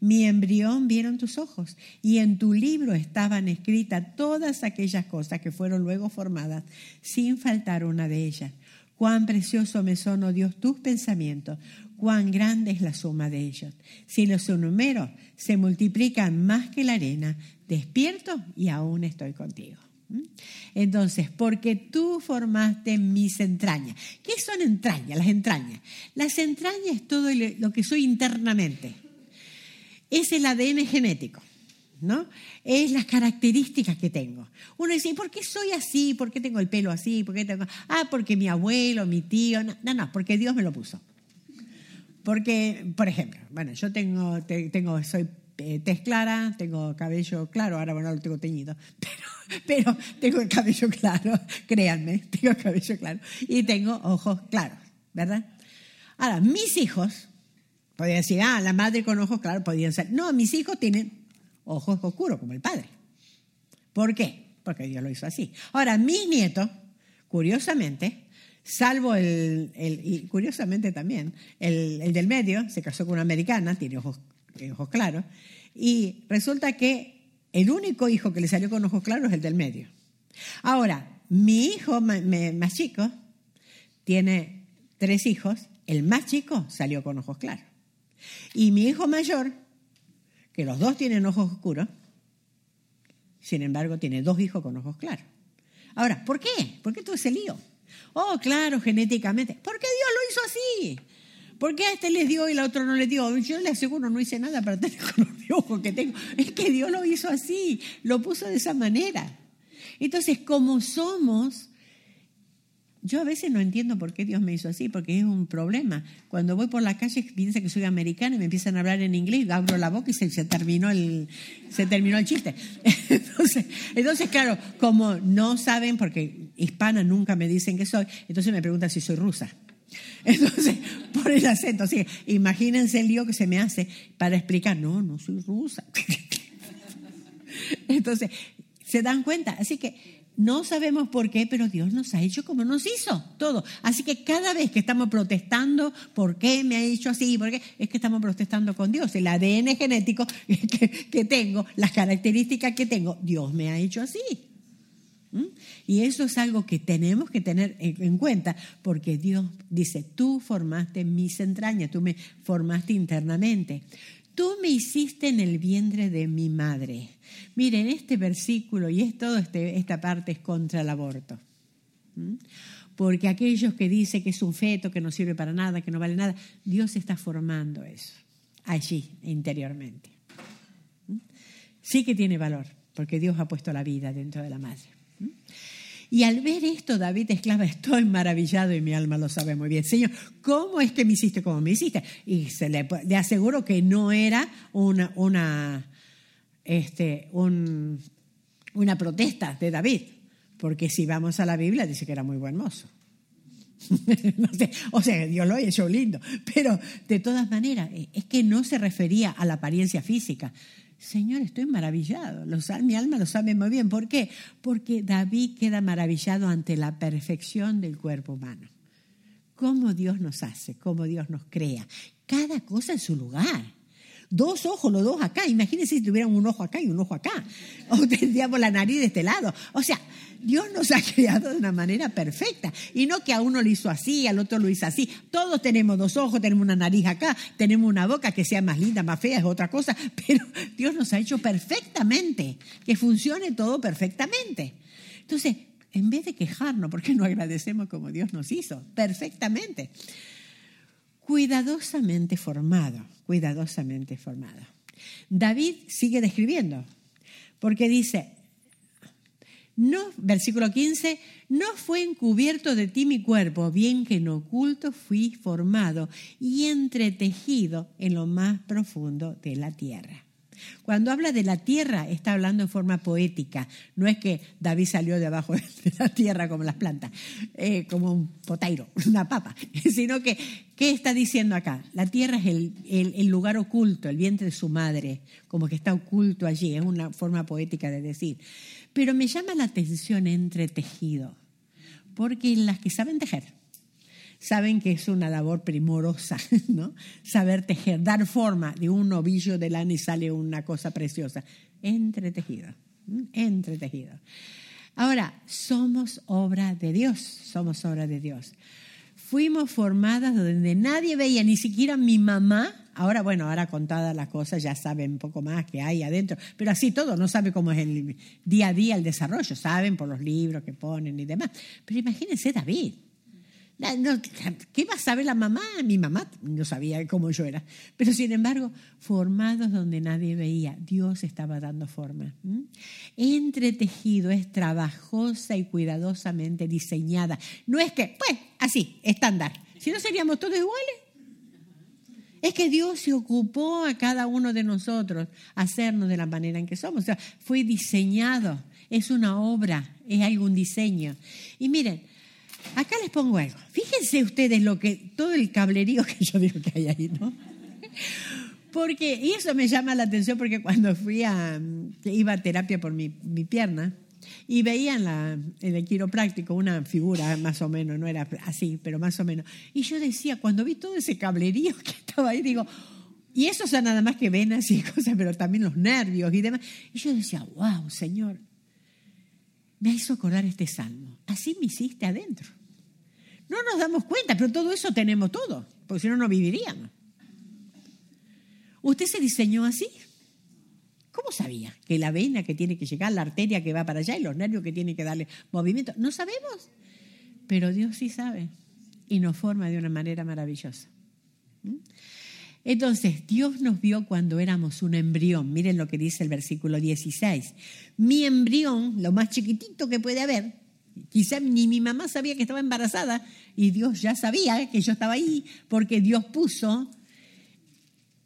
Mi embrión vieron tus ojos y en tu libro estaban escritas todas aquellas cosas que fueron luego formadas, sin faltar una de ellas. Cuán precioso me son, oh Dios, tus pensamientos, cuán grande es la suma de ellos. Si los enumero, se multiplican más que la arena. Despierto y aún estoy contigo. ¿Mm? Entonces, porque tú formaste mis entrañas. ¿Qué son entrañas? Las entrañas. Las entrañas es todo lo que soy internamente es el ADN genético, ¿no? Es las características que tengo. Uno dice, ¿por qué soy así? ¿Por qué tengo el pelo así? ¿Por qué tengo... Ah, porque mi abuelo, mi tío... No, no, porque Dios me lo puso. Porque, por ejemplo, bueno, yo tengo, tengo soy eh, tez clara, tengo cabello claro, ahora bueno, lo tengo teñido, pero, pero tengo el cabello claro, créanme, tengo el cabello claro, y tengo ojos claros, ¿verdad? Ahora, mis hijos Podría decir, ah, la madre con ojos claros podían ser. No, mis hijos tienen ojos oscuros, como el padre. ¿Por qué? Porque Dios lo hizo así. Ahora, mis nietos, curiosamente, salvo el, y curiosamente también, el, del medio se casó con una americana, tiene ojos, ojos claros, y resulta que el único hijo que le salió con ojos claros es el del medio. Ahora, mi hijo más chico tiene tres hijos, el más chico salió con ojos claros. Y mi hijo mayor, que los dos tienen ojos oscuros, sin embargo tiene dos hijos con ojos claros. Ahora, ¿por qué? ¿Por qué todo ese lío? Oh, claro, genéticamente. ¿Por qué Dios lo hizo así? ¿Por qué a este le dio y al otro no le dio? Yo le aseguro, no hice nada para tener los ojos que tengo. Es que Dios lo hizo así, lo puso de esa manera. Entonces, como somos yo a veces no entiendo por qué Dios me hizo así, porque es un problema. Cuando voy por la calle piensa que soy americana y me empiezan a hablar en inglés, abro la boca y se, terminó, el, se terminó el chiste. Entonces, entonces, claro, como no saben, porque hispana nunca me dicen que soy, entonces me preguntan si soy rusa. Entonces, por el acento. Así imagínense el lío que se me hace para explicar, no, no soy rusa. Entonces, ¿se dan cuenta? Así que no sabemos por qué, pero Dios nos ha hecho como nos hizo, todo. Así que cada vez que estamos protestando, ¿por qué me ha hecho así? ¿Por qué? Es que estamos protestando con Dios. El ADN genético que, que tengo, las características que tengo, Dios me ha hecho así. ¿Mm? Y eso es algo que tenemos que tener en cuenta, porque Dios dice, tú formaste mis entrañas, tú me formaste internamente. Tú me hiciste en el vientre de mi madre. Miren, este versículo y es todo este, esta parte es contra el aborto. Porque aquellos que dicen que es un feto, que no sirve para nada, que no vale nada, Dios está formando eso allí, interiormente. Sí que tiene valor, porque Dios ha puesto la vida dentro de la madre. Y al ver esto, David esclava, estoy maravillado y mi alma lo sabe muy bien. Señor, ¿cómo es que me hiciste como me hiciste? Y se le, aseguro que no era una, una, este, una protesta de David, porque si vamos a la Biblia dice que era muy buen mozo. o sea, Dios lo ha lindo, pero de todas maneras, es que no se refería a la apariencia física, Señor, estoy maravillado. mi alma lo sabe muy bien. ¿Por qué? Porque David queda maravillado ante la perfección del cuerpo humano. Cómo Dios nos hace, cómo Dios nos crea. Cada cosa en su lugar. Dos ojos, los dos acá. Imagínense si tuvieran un ojo acá y un ojo acá. O tendríamos la nariz de este lado. O sea, Dios nos ha creado de una manera perfecta. Y no que a uno lo hizo así, al otro lo hizo así. Todos tenemos dos ojos, tenemos una nariz acá, tenemos una boca que sea más linda, más fea, es otra cosa. Pero Dios nos ha hecho perfectamente, que funcione todo perfectamente. Entonces, en vez de quejarnos, ¿por qué no agradecemos como Dios nos hizo? Perfectamente. Cuidadosamente formado, cuidadosamente formado. David sigue describiendo, porque dice, no, versículo 15, no fue encubierto de ti mi cuerpo, bien que en oculto fui formado y entretejido en lo más profundo de la tierra. Cuando habla de la tierra, está hablando en forma poética. No es que David salió de abajo de la tierra como las plantas, eh, como un potairo, una papa, sino que, ¿qué está diciendo acá? La tierra es el, lugar oculto, el vientre de su madre, como que está oculto allí, es una forma poética de decir. Pero me llama la atención entretejido, porque las que saben tejer, saben que es una labor primorosa, ¿no? Saber tejer, dar forma de un ovillo de lana y sale una cosa preciosa. Entretejido, entretejido. Ahora, somos obra de Dios, somos obra de Dios. Fuimos formadas donde nadie veía, ni siquiera mi mamá Ahora, bueno, ahora contadas las cosas ya saben un poco más que hay adentro, pero así todo, no sabe cómo es el día a día el desarrollo, saben por los libros que ponen y demás. Pero imagínense David. ¿Qué va a saber la mamá? Mi mamá no sabía cómo yo era. Pero sin embargo, formados donde nadie veía, Dios estaba dando forma. Entretejido, es trabajosa y cuidadosamente diseñada. No es que, pues, así, estándar. Si no seríamos todos iguales. Es que Dios se ocupó a cada uno de nosotros hacernos de la manera en que somos. O sea, fue diseñado, es una obra, es algún diseño. Y miren, acá les pongo algo. Fíjense ustedes lo que, todo el cablerío que yo digo que hay ahí, ¿no? Porque, y eso me llama la atención porque cuando fui a, iba a terapia por mi, mi pierna, y veía en, el quiropráctico una figura más o menos, no era así, pero más o menos. Y yo decía, cuando vi todo ese cablerío que estaba ahí, digo, y eso son nada más que venas y cosas, pero también los nervios y demás. Y yo decía, wow, Señor, me hizo acordar este salmo. Así me hiciste adentro. No nos damos cuenta, pero todo eso tenemos todo, porque si no, no viviríamos. ¿Usted se diseñó así? ¿Cómo sabía que la vena que tiene que llegar, la arteria que va para allá y los nervios que tienen que darle movimiento? No sabemos, pero Dios sí sabe y nos forma de una manera maravillosa. ¿Mm? Entonces, Dios nos vio cuando éramos un embrión. Miren lo que dice el versículo 16. Mi embrión, lo más chiquitito que puede haber, quizá ni mi mamá sabía que estaba embarazada y Dios ya sabía que yo estaba ahí porque Dios puso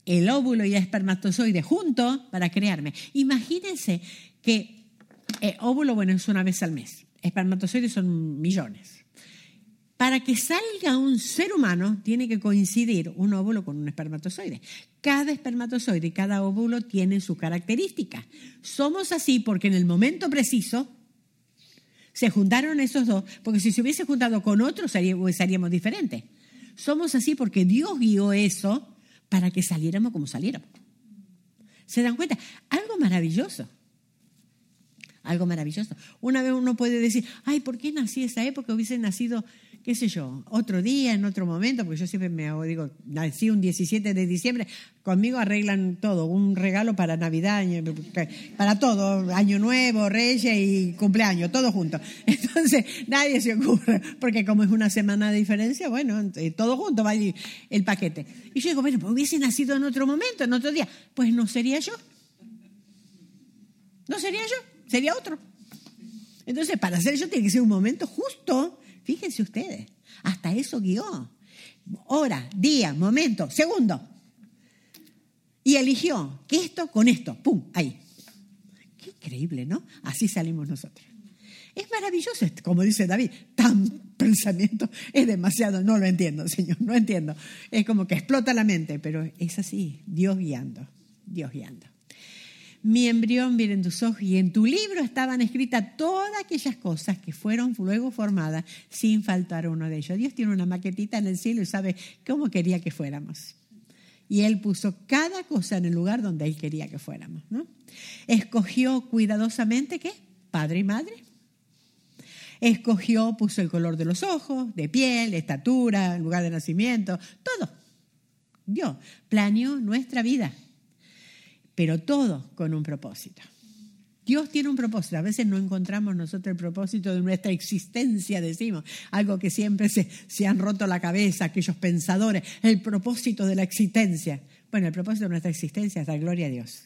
el óvulo y el espermatozoide juntos para crearme. Imagínense que eh, óvulo, bueno, es una vez al mes. Espermatozoides son millones. Para que salga un ser humano tiene que coincidir un óvulo con un espermatozoide. Cada espermatozoide y cada óvulo tienen su característica. Somos así porque en el momento preciso se juntaron esos dos, porque si se hubiese juntado con otros seríamos diferentes. Somos así porque Dios guió eso para que saliéramos como saliéramos. ¿Se dan cuenta? Algo maravilloso. Algo maravilloso. Una vez uno puede decir, ay, ¿por qué nací esa época? Hubiese nacido qué sé yo, otro día, en otro momento, porque yo siempre me hago, digo, nací un 17 de diciembre, conmigo arreglan todo, un regalo para Navidad, para todo, Año Nuevo, Reyes y cumpleaños, todo junto. Entonces, nadie se ocurre, porque como es una semana de diferencia, bueno, todo junto va el paquete. Y yo digo, bueno, pues hubiese nacido en otro momento, en otro día, pues no sería yo. No sería yo, sería otro. Entonces, para ser yo tiene que ser un momento justo Fíjense ustedes, hasta eso guió. Hora, día, momento, segundo. Y eligió que esto con esto, ¡pum! Ahí. Qué increíble, ¿no? Así salimos nosotros. Es maravilloso, como dice David, tan pensamiento es demasiado, no lo entiendo, Señor, no entiendo. Es como que explota la mente, pero es así, Dios guiando, Dios guiando mi embrión viene en tus ojos y en tu libro estaban escritas todas aquellas cosas que fueron luego formadas sin faltar uno de ellos. Dios tiene una maquetita en el cielo y sabe cómo quería que fuéramos. Y Él puso cada cosa en el lugar donde Él quería que fuéramos. ¿no? Escogió cuidadosamente, ¿qué? Padre y madre. Escogió, puso el color de los ojos, de piel, estatura, lugar de nacimiento, todo. Dios planeó nuestra vida pero todo con un propósito. Dios tiene un propósito. A veces no encontramos nosotros el propósito de nuestra existencia, decimos, algo que siempre se, se han roto la cabeza, aquellos pensadores, el propósito de la existencia. Bueno, el propósito de nuestra existencia es dar gloria a Dios.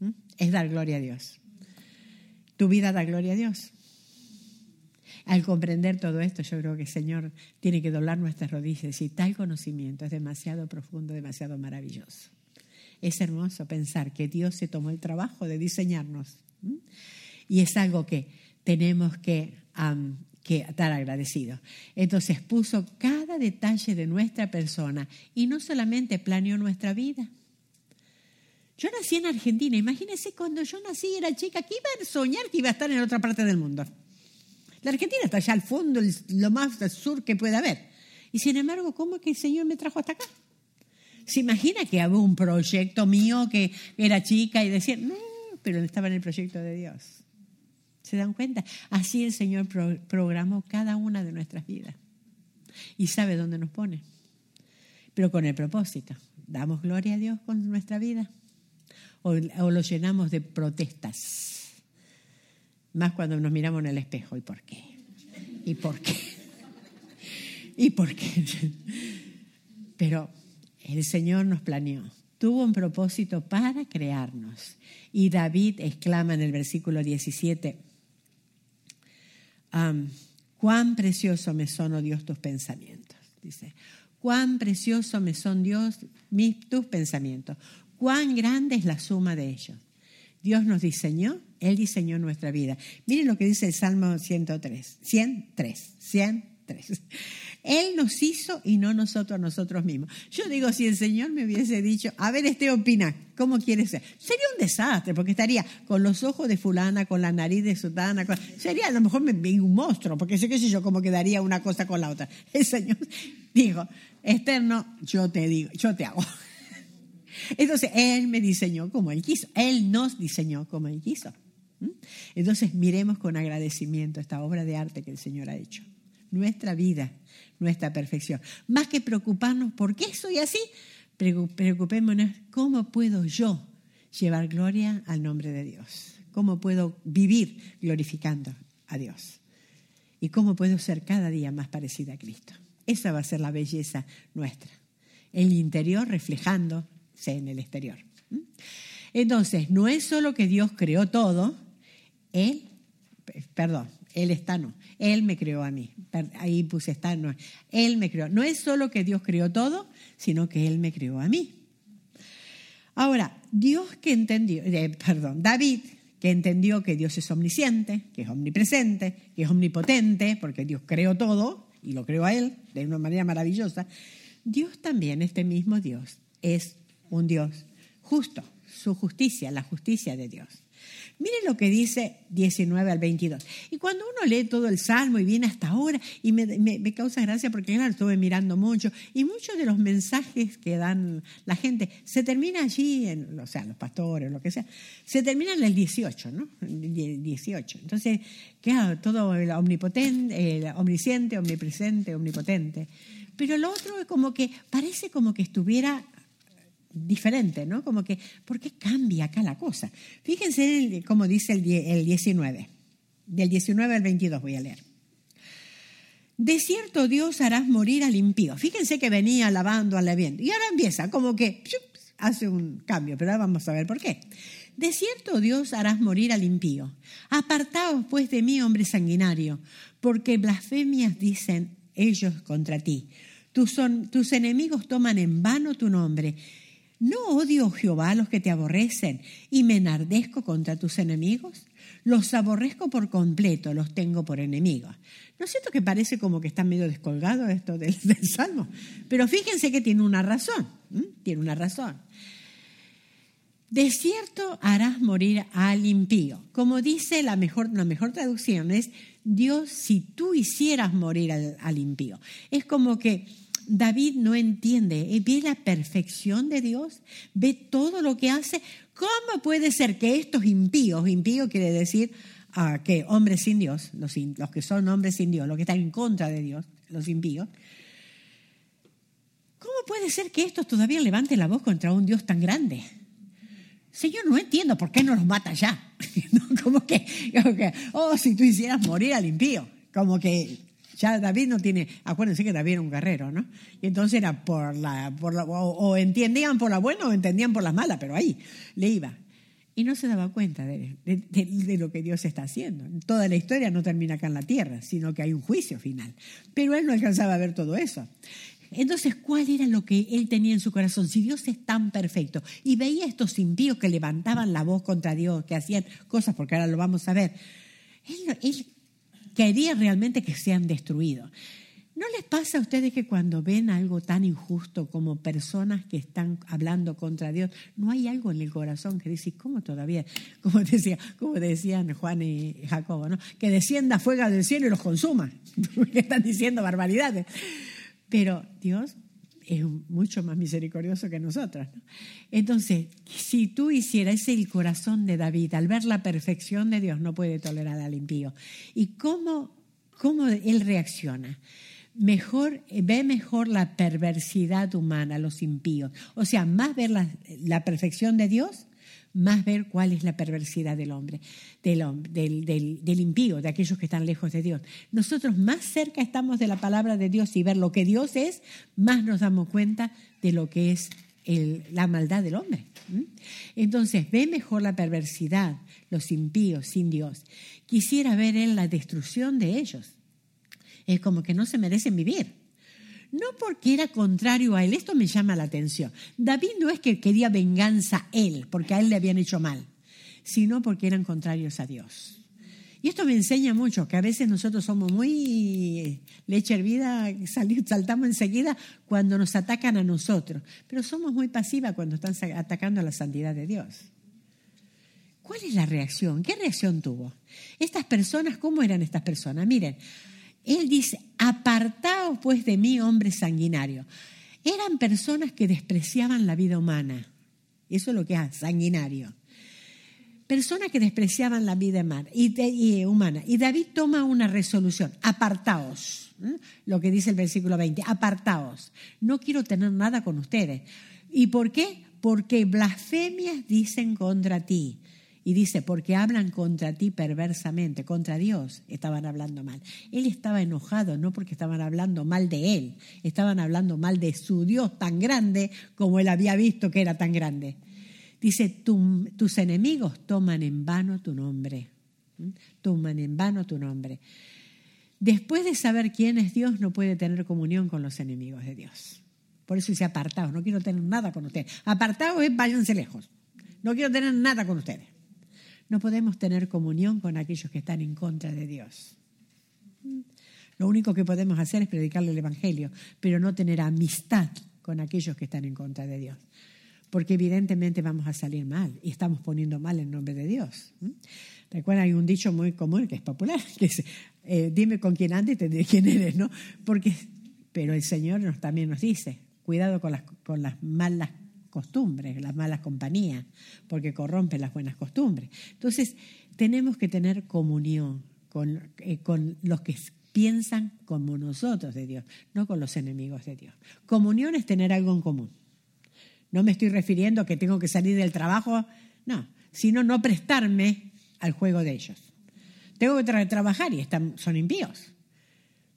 ¿Mm? Es dar gloria a Dios. Tu vida da gloria a Dios. Al comprender todo esto, yo creo que el Señor tiene que doblar nuestras rodillas y decir, tal conocimiento es demasiado profundo, demasiado maravilloso. Es hermoso pensar que Dios se tomó el trabajo de diseñarnos. Y es algo que tenemos que, estar agradecidos. Entonces puso cada detalle de nuestra persona y no solamente planeó nuestra vida. Yo nací en Argentina. Imagínense cuando yo nací, era chica, que iba a soñar que iba a estar en otra parte del mundo. La Argentina está allá al fondo, lo más sur que pueda haber. Y sin embargo, ¿cómo es que el Señor me trajo hasta acá? ¿Se imagina que había un proyecto mío que era chica y decía, no, pero estaba en el proyecto de Dios? ¿Se dan cuenta? Así el Señor programó cada una de nuestras vidas y sabe dónde nos pone, pero con el propósito. ¿Damos gloria a Dios con nuestra vida? ¿O, o lo llenamos de protestas? Más cuando nos miramos en el espejo. ¿Y por qué? ¿Y por qué? ¿Y por qué? Pero el Señor nos planeó, tuvo un propósito para crearnos. Y David exclama en el versículo 17, cuán precioso me son, oh Dios, tus pensamientos. Dice, cuán precioso me son, Dios, mis, tus pensamientos. Cuán grande es la suma de ellos. Dios nos diseñó, Él diseñó nuestra vida. Miren lo que dice el Salmo 103, 103, 103. Él nos hizo y no nosotros a nosotros mismos. Yo digo, si el Señor me hubiese dicho, a ver, este opina, ¿cómo quiere ser? Sería un desastre, porque estaría con los ojos de fulana, con la nariz de sutana, sería a lo mejor un monstruo, porque sé que si yo cómo quedaría una cosa con la otra. El Señor dijo, externo, yo te digo, yo te hago. Entonces, Él me diseñó como Él quiso. Él nos diseñó como Él quiso. ¿Mm? Entonces, miremos con agradecimiento esta obra de arte que el Señor ha hecho. Nuestra vida nuestra perfección. Más que preocuparnos por qué soy así, preocupémonos cómo puedo yo llevar gloria al nombre de Dios, cómo puedo vivir glorificando a Dios y cómo puedo ser cada día más parecida a Cristo. Esa va a ser la belleza nuestra, el interior reflejándose en el exterior. Entonces, no es solo que Dios creó todo, Él, perdón, Él está no, él me creó a mí. Ahí puse estar, no. Él me creó. No es solo que Dios creó todo, sino que Él me creó a mí. Ahora, Dios que entendió, eh, perdón, David que entendió que Dios es omnisciente, que es omnipresente, que es omnipotente, porque Dios creó todo y lo creo a Él de una manera maravillosa, Dios también, este mismo Dios, es un Dios justo, su justicia, la justicia de Dios. Miren lo que dice 19 al 22. Y cuando uno lee todo el Salmo y viene hasta ahora, y me, causa gracia porque claro, estuve mirando mucho, y muchos de los mensajes que dan la gente se termina allí, en, o sea, los pastores, lo que sea, se termina en el 18, ¿no? 18. Entonces, claro, todo el omnipotente, el omnisciente, omnipresente, omnipotente. Pero lo otro es como que parece como que estuviera diferente, ¿no? Como que, ¿por qué cambia acá la cosa? Fíjense como dice el, el 19, del 19 al 22 voy a leer. De cierto Dios harás morir al impío. Fíjense que venía alabando, alabiendo. Y ahora empieza como que hace un cambio, pero ahora vamos a ver por qué. De cierto Dios harás morir al impío. Apartaos pues de mí, hombre sanguinario, porque blasfemias dicen ellos contra ti. Tus, son, tus enemigos toman en vano tu nombre ¿No odio, Jehová, a los que te aborrecen y me enardezco contra tus enemigos? Los aborrezco por completo, los tengo por enemigos. ¿No es cierto que parece como que está medio descolgado esto del, Salmo? Pero fíjense que tiene una razón, tiene una razón. De cierto harás morir al impío. Como dice la mejor, mejor traducción es, Dios, si tú hicieras morir al impío. Es como que David no entiende, ve la perfección de Dios, ve todo lo que hace. ¿Cómo puede ser que estos impíos, impío quiere decir ah, que hombres sin Dios, los, que son hombres sin Dios, los que están en contra de Dios, los impíos, ¿cómo puede ser que estos todavía levanten la voz contra un Dios tan grande? Señor, no entiendo por qué no los mata ya. como, como que, oh, si tú hicieras morir al impío. Como que ya David no tiene, acuérdense que David era un guerrero, ¿no? Y entonces era por la, por la o, entendían por la buena o entendían por la mala, pero ahí le iba. Y no se daba cuenta de, de, lo que Dios está haciendo. Toda la historia no termina acá en la tierra, sino que hay un juicio final. Pero él no alcanzaba a ver todo eso. Entonces, ¿cuál era lo que él tenía en su corazón? Si Dios es tan perfecto y veía estos impíos que levantaban la voz contra Dios, que hacían cosas, porque ahora lo vamos a ver, él, él quería realmente que sean destruidos. ¿No les pasa a ustedes que cuando ven algo tan injusto como personas que están hablando contra Dios, no hay algo en el corazón que dice, ¿cómo todavía? Como, decía, como decían Juan y Jacobo, ¿no? que descienda fuego del cielo y los consuma, porque están diciendo barbaridades. Pero Dios es mucho más misericordioso que nosotros. Entonces, si tú hicieras el corazón de David, al ver la perfección de Dios, no puede tolerar al impío. ¿Y cómo, cómo él reacciona? Mejor, ve mejor la perversidad humana, los impíos. O sea, más ver la, la perfección de Dios más ver cuál es la perversidad del hombre, del, impío, de aquellos que están lejos de Dios. Nosotros más cerca estamos de la palabra de Dios y ver lo que Dios es, más nos damos cuenta de lo que es la maldad del hombre. Entonces, ve mejor la perversidad, los impíos sin Dios. Quisiera ver en la destrucción de ellos. Es como que no se merecen vivir no porque era contrario a él, esto me llama la atención. David no es que quería venganza él, porque a él le habían hecho mal, sino porque eran contrarios a Dios. Y esto me enseña mucho, que a veces nosotros somos muy leche hervida, saltamos enseguida cuando nos atacan a nosotros, pero somos muy pasivas cuando están atacando a la santidad de Dios. ¿Cuál es la reacción? ¿Qué reacción tuvo? Estas personas, ¿cómo eran estas personas? Miren, él dice, apartaos pues de mí, hombre sanguinario. Eran personas que despreciaban la vida humana. Eso es lo que es sanguinario. Personas que despreciaban la vida humana. Y David toma una resolución, apartaos. Lo que dice el versículo 20, apartaos. No quiero tener nada con ustedes. ¿Y por qué? Porque blasfemias dicen contra ti. Y dice, porque hablan contra ti perversamente, contra Dios estaban hablando mal. Él estaba enojado, no porque estaban hablando mal de él, estaban hablando mal de su Dios tan grande como él había visto que era tan grande. Dice, tus enemigos toman en vano tu nombre, toman en vano tu nombre. Después de saber quién es Dios, no puede tener comunión con los enemigos de Dios. Por eso dice apartados, no quiero tener nada con ustedes. Apartados es váyanse lejos. No quiero tener nada con ustedes no podemos tener comunión con aquellos que están en contra de Dios. Lo único que podemos hacer es predicarle el Evangelio, pero no tener amistad con aquellos que están en contra de Dios. Porque evidentemente vamos a salir mal y estamos poniendo mal el nombre de Dios. Recuerda, hay un dicho muy común que es popular, que es, eh, dime con quién andas y te diré quién eres, ¿no? Porque, pero el Señor nos, también nos dice, cuidado con las, con las malas costumbres, las malas compañías, porque corrompen las buenas costumbres. Entonces, tenemos que tener comunión con, eh, con los que piensan como nosotros de Dios, no con los enemigos de Dios. Comunión es tener algo en común. No me estoy refiriendo a que tengo que salir del trabajo, no, sino no prestarme al juego de ellos. Tengo que trabajar y están, son impíos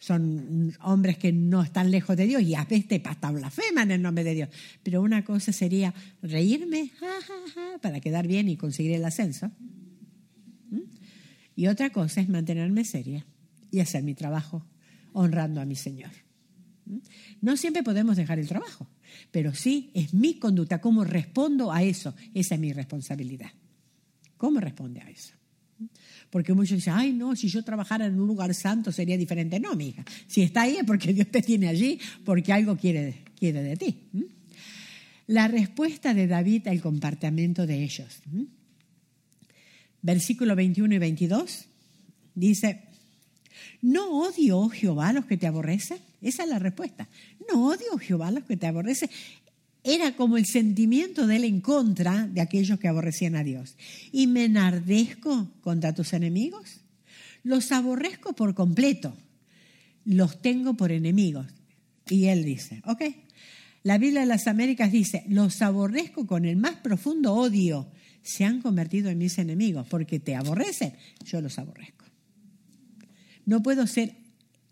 son hombres que no están lejos de Dios y a veces hasta blasfeman en nombre de Dios. Pero una cosa sería reírme para quedar bien y conseguir el ascenso. ¿Mm? Y otra cosa es mantenerme seria y hacer mi trabajo honrando a mi Señor. ¿Mm? No siempre podemos dejar el trabajo, pero sí es mi conducta, cómo respondo a eso. Esa es mi responsabilidad. ¿Cómo responde a eso? Porque muchos dicen, ay, no, si yo trabajara en un lugar santo sería diferente. No, mi hija, si está ahí es porque Dios te tiene allí, porque algo quiere, quiere de ti. La respuesta de David al comportamiento de ellos. Versículo 21 y 22 dice, ¿no odio, Jehová, a los que te aborrecen? Esa es la respuesta. No odio, Jehová, los que te aborrecen era como el sentimiento de él en contra de aquellos que aborrecían a Dios. ¿Y me enardezco contra tus enemigos? Los aborrezco por completo, los tengo por enemigos. Y él dice, ok, la Biblia de las Américas dice, los aborrezco con el más profundo odio, se han convertido en mis enemigos, porque te aborrecen, yo los aborrezco. No puedo ser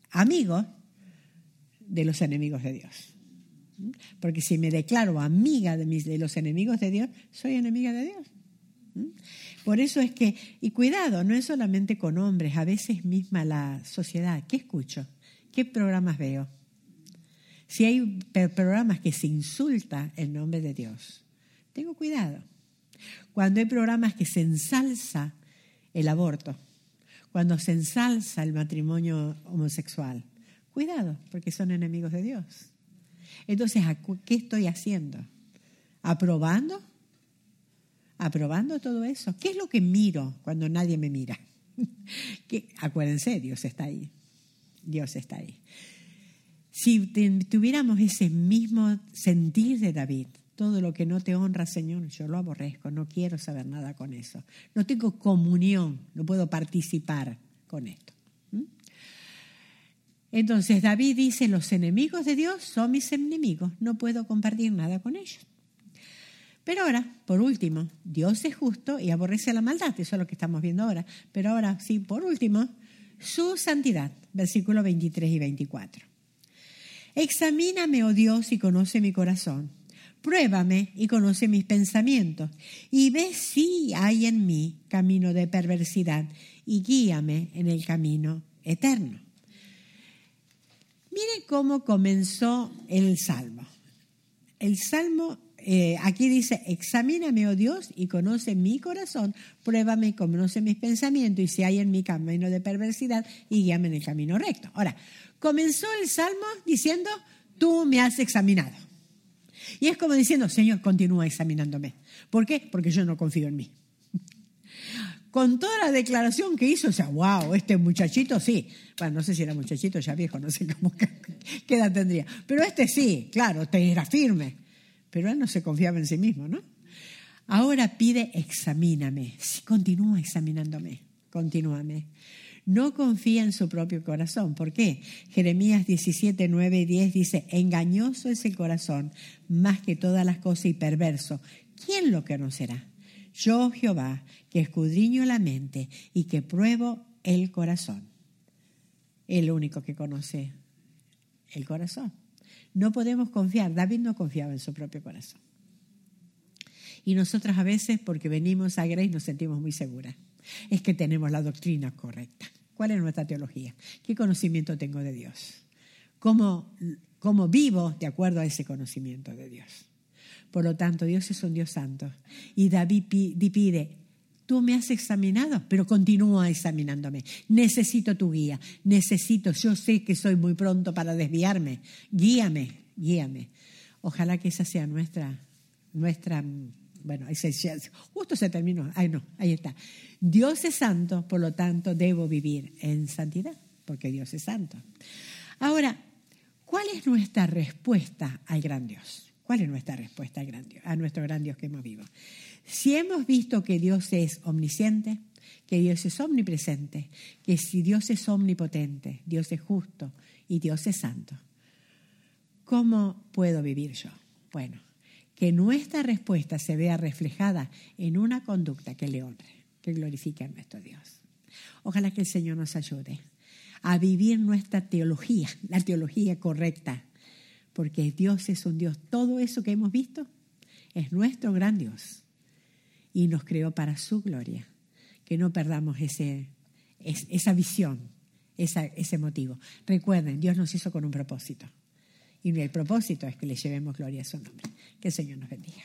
amigo de los enemigos de Dios. Porque si me declaro amiga de, mis, de los enemigos de Dios, soy enemiga de Dios. Por eso es que, y cuidado, no es solamente con hombres, a veces misma la sociedad. ¿Qué escucho? ¿Qué programas veo? Si hay programas que se insulta el nombre de Dios, tengo cuidado. Cuando hay programas que se ensalza el aborto, cuando se ensalza el matrimonio homosexual, cuidado, porque son enemigos de Dios. Entonces, ¿qué estoy haciendo? ¿Aprobando? ¿Aprobando todo eso? ¿Qué es lo que miro cuando nadie me mira? acuérdense, Dios está ahí. Dios está ahí. Si tuviéramos ese mismo sentir de David, todo lo que no te honra, Señor, yo lo aborrezco, no quiero saber nada con eso. No tengo comunión, no puedo participar con esto. Entonces David dice, los enemigos de Dios son mis enemigos, no puedo compartir nada con ellos. Pero ahora, por último, Dios es justo y aborrece la maldad, eso es lo que estamos viendo ahora. Pero ahora, sí, por último, su santidad, versículos 23 y 24. Examíname, oh Dios, y conoce mi corazón. Pruébame y conoce mis pensamientos, y ve si hay en mí camino de perversidad, y guíame en el camino eterno. Miren cómo comenzó el salmo. El salmo eh, aquí dice, examíname, oh Dios, y conoce mi corazón, pruébame y conoce mis pensamientos, y si hay en mi camino de perversidad, y guíame en el camino recto. Ahora, comenzó el salmo diciendo, tú me has examinado. Y es como diciendo, Señor, continúa examinándome. ¿Por qué? Porque yo no confío en mí con toda la declaración que hizo, o sea, wow, este muchachito sí. Bueno, no sé si era muchachito ya viejo, no sé cómo, qué edad tendría. Pero este sí, claro, era firme. Pero él no se confiaba en sí mismo, ¿no? Ahora pide, examíname. continúa examinándome, continúame. No confía en su propio corazón. ¿Por qué? Jeremías 17, 9 y 10 dice, engañoso es el corazón más que todas las cosas y perverso. ¿Quién lo conocerá? Yo, Jehová, que escudriño la mente y que pruebo el corazón. El único que conoce el corazón. No podemos confiar. David no confiaba en su propio corazón. Y nosotras a veces, porque venimos a Grace, nos sentimos muy seguras. Es que tenemos la doctrina correcta. ¿Cuál es nuestra teología? ¿Qué conocimiento tengo de Dios? ¿Cómo, cómo vivo de acuerdo a ese conocimiento de Dios? Por lo tanto, Dios es un Dios santo. Y David pide, Tú me has examinado, pero continúa examinándome. Necesito tu guía, necesito, yo sé que soy muy pronto para desviarme. Guíame, guíame. Ojalá que esa sea nuestra, nuestra, bueno, justo se terminó, ay no, ahí está. Dios es santo, por lo tanto debo vivir en santidad, porque Dios es santo. Ahora, ¿cuál es nuestra respuesta al gran Dios? ¿Cuál es nuestra respuesta al gran Dios, a nuestro gran Dios que hemos vivo? Si hemos visto que Dios es omnisciente, que Dios es omnipresente, que si Dios es omnipotente, Dios es justo y Dios es santo, ¿cómo puedo vivir yo? Bueno, que nuestra respuesta se vea reflejada en una conducta que le honre, que glorifique a nuestro Dios. Ojalá que el Señor nos ayude a vivir nuestra teología, la teología correcta, porque Dios es un Dios. Todo eso que hemos visto es nuestro gran Dios y nos creó para su gloria. Que no perdamos ese, esa visión, ese motivo. Recuerden, Dios nos hizo con un propósito. Y el propósito es que le llevemos gloria a su nombre. Que el Señor nos bendiga.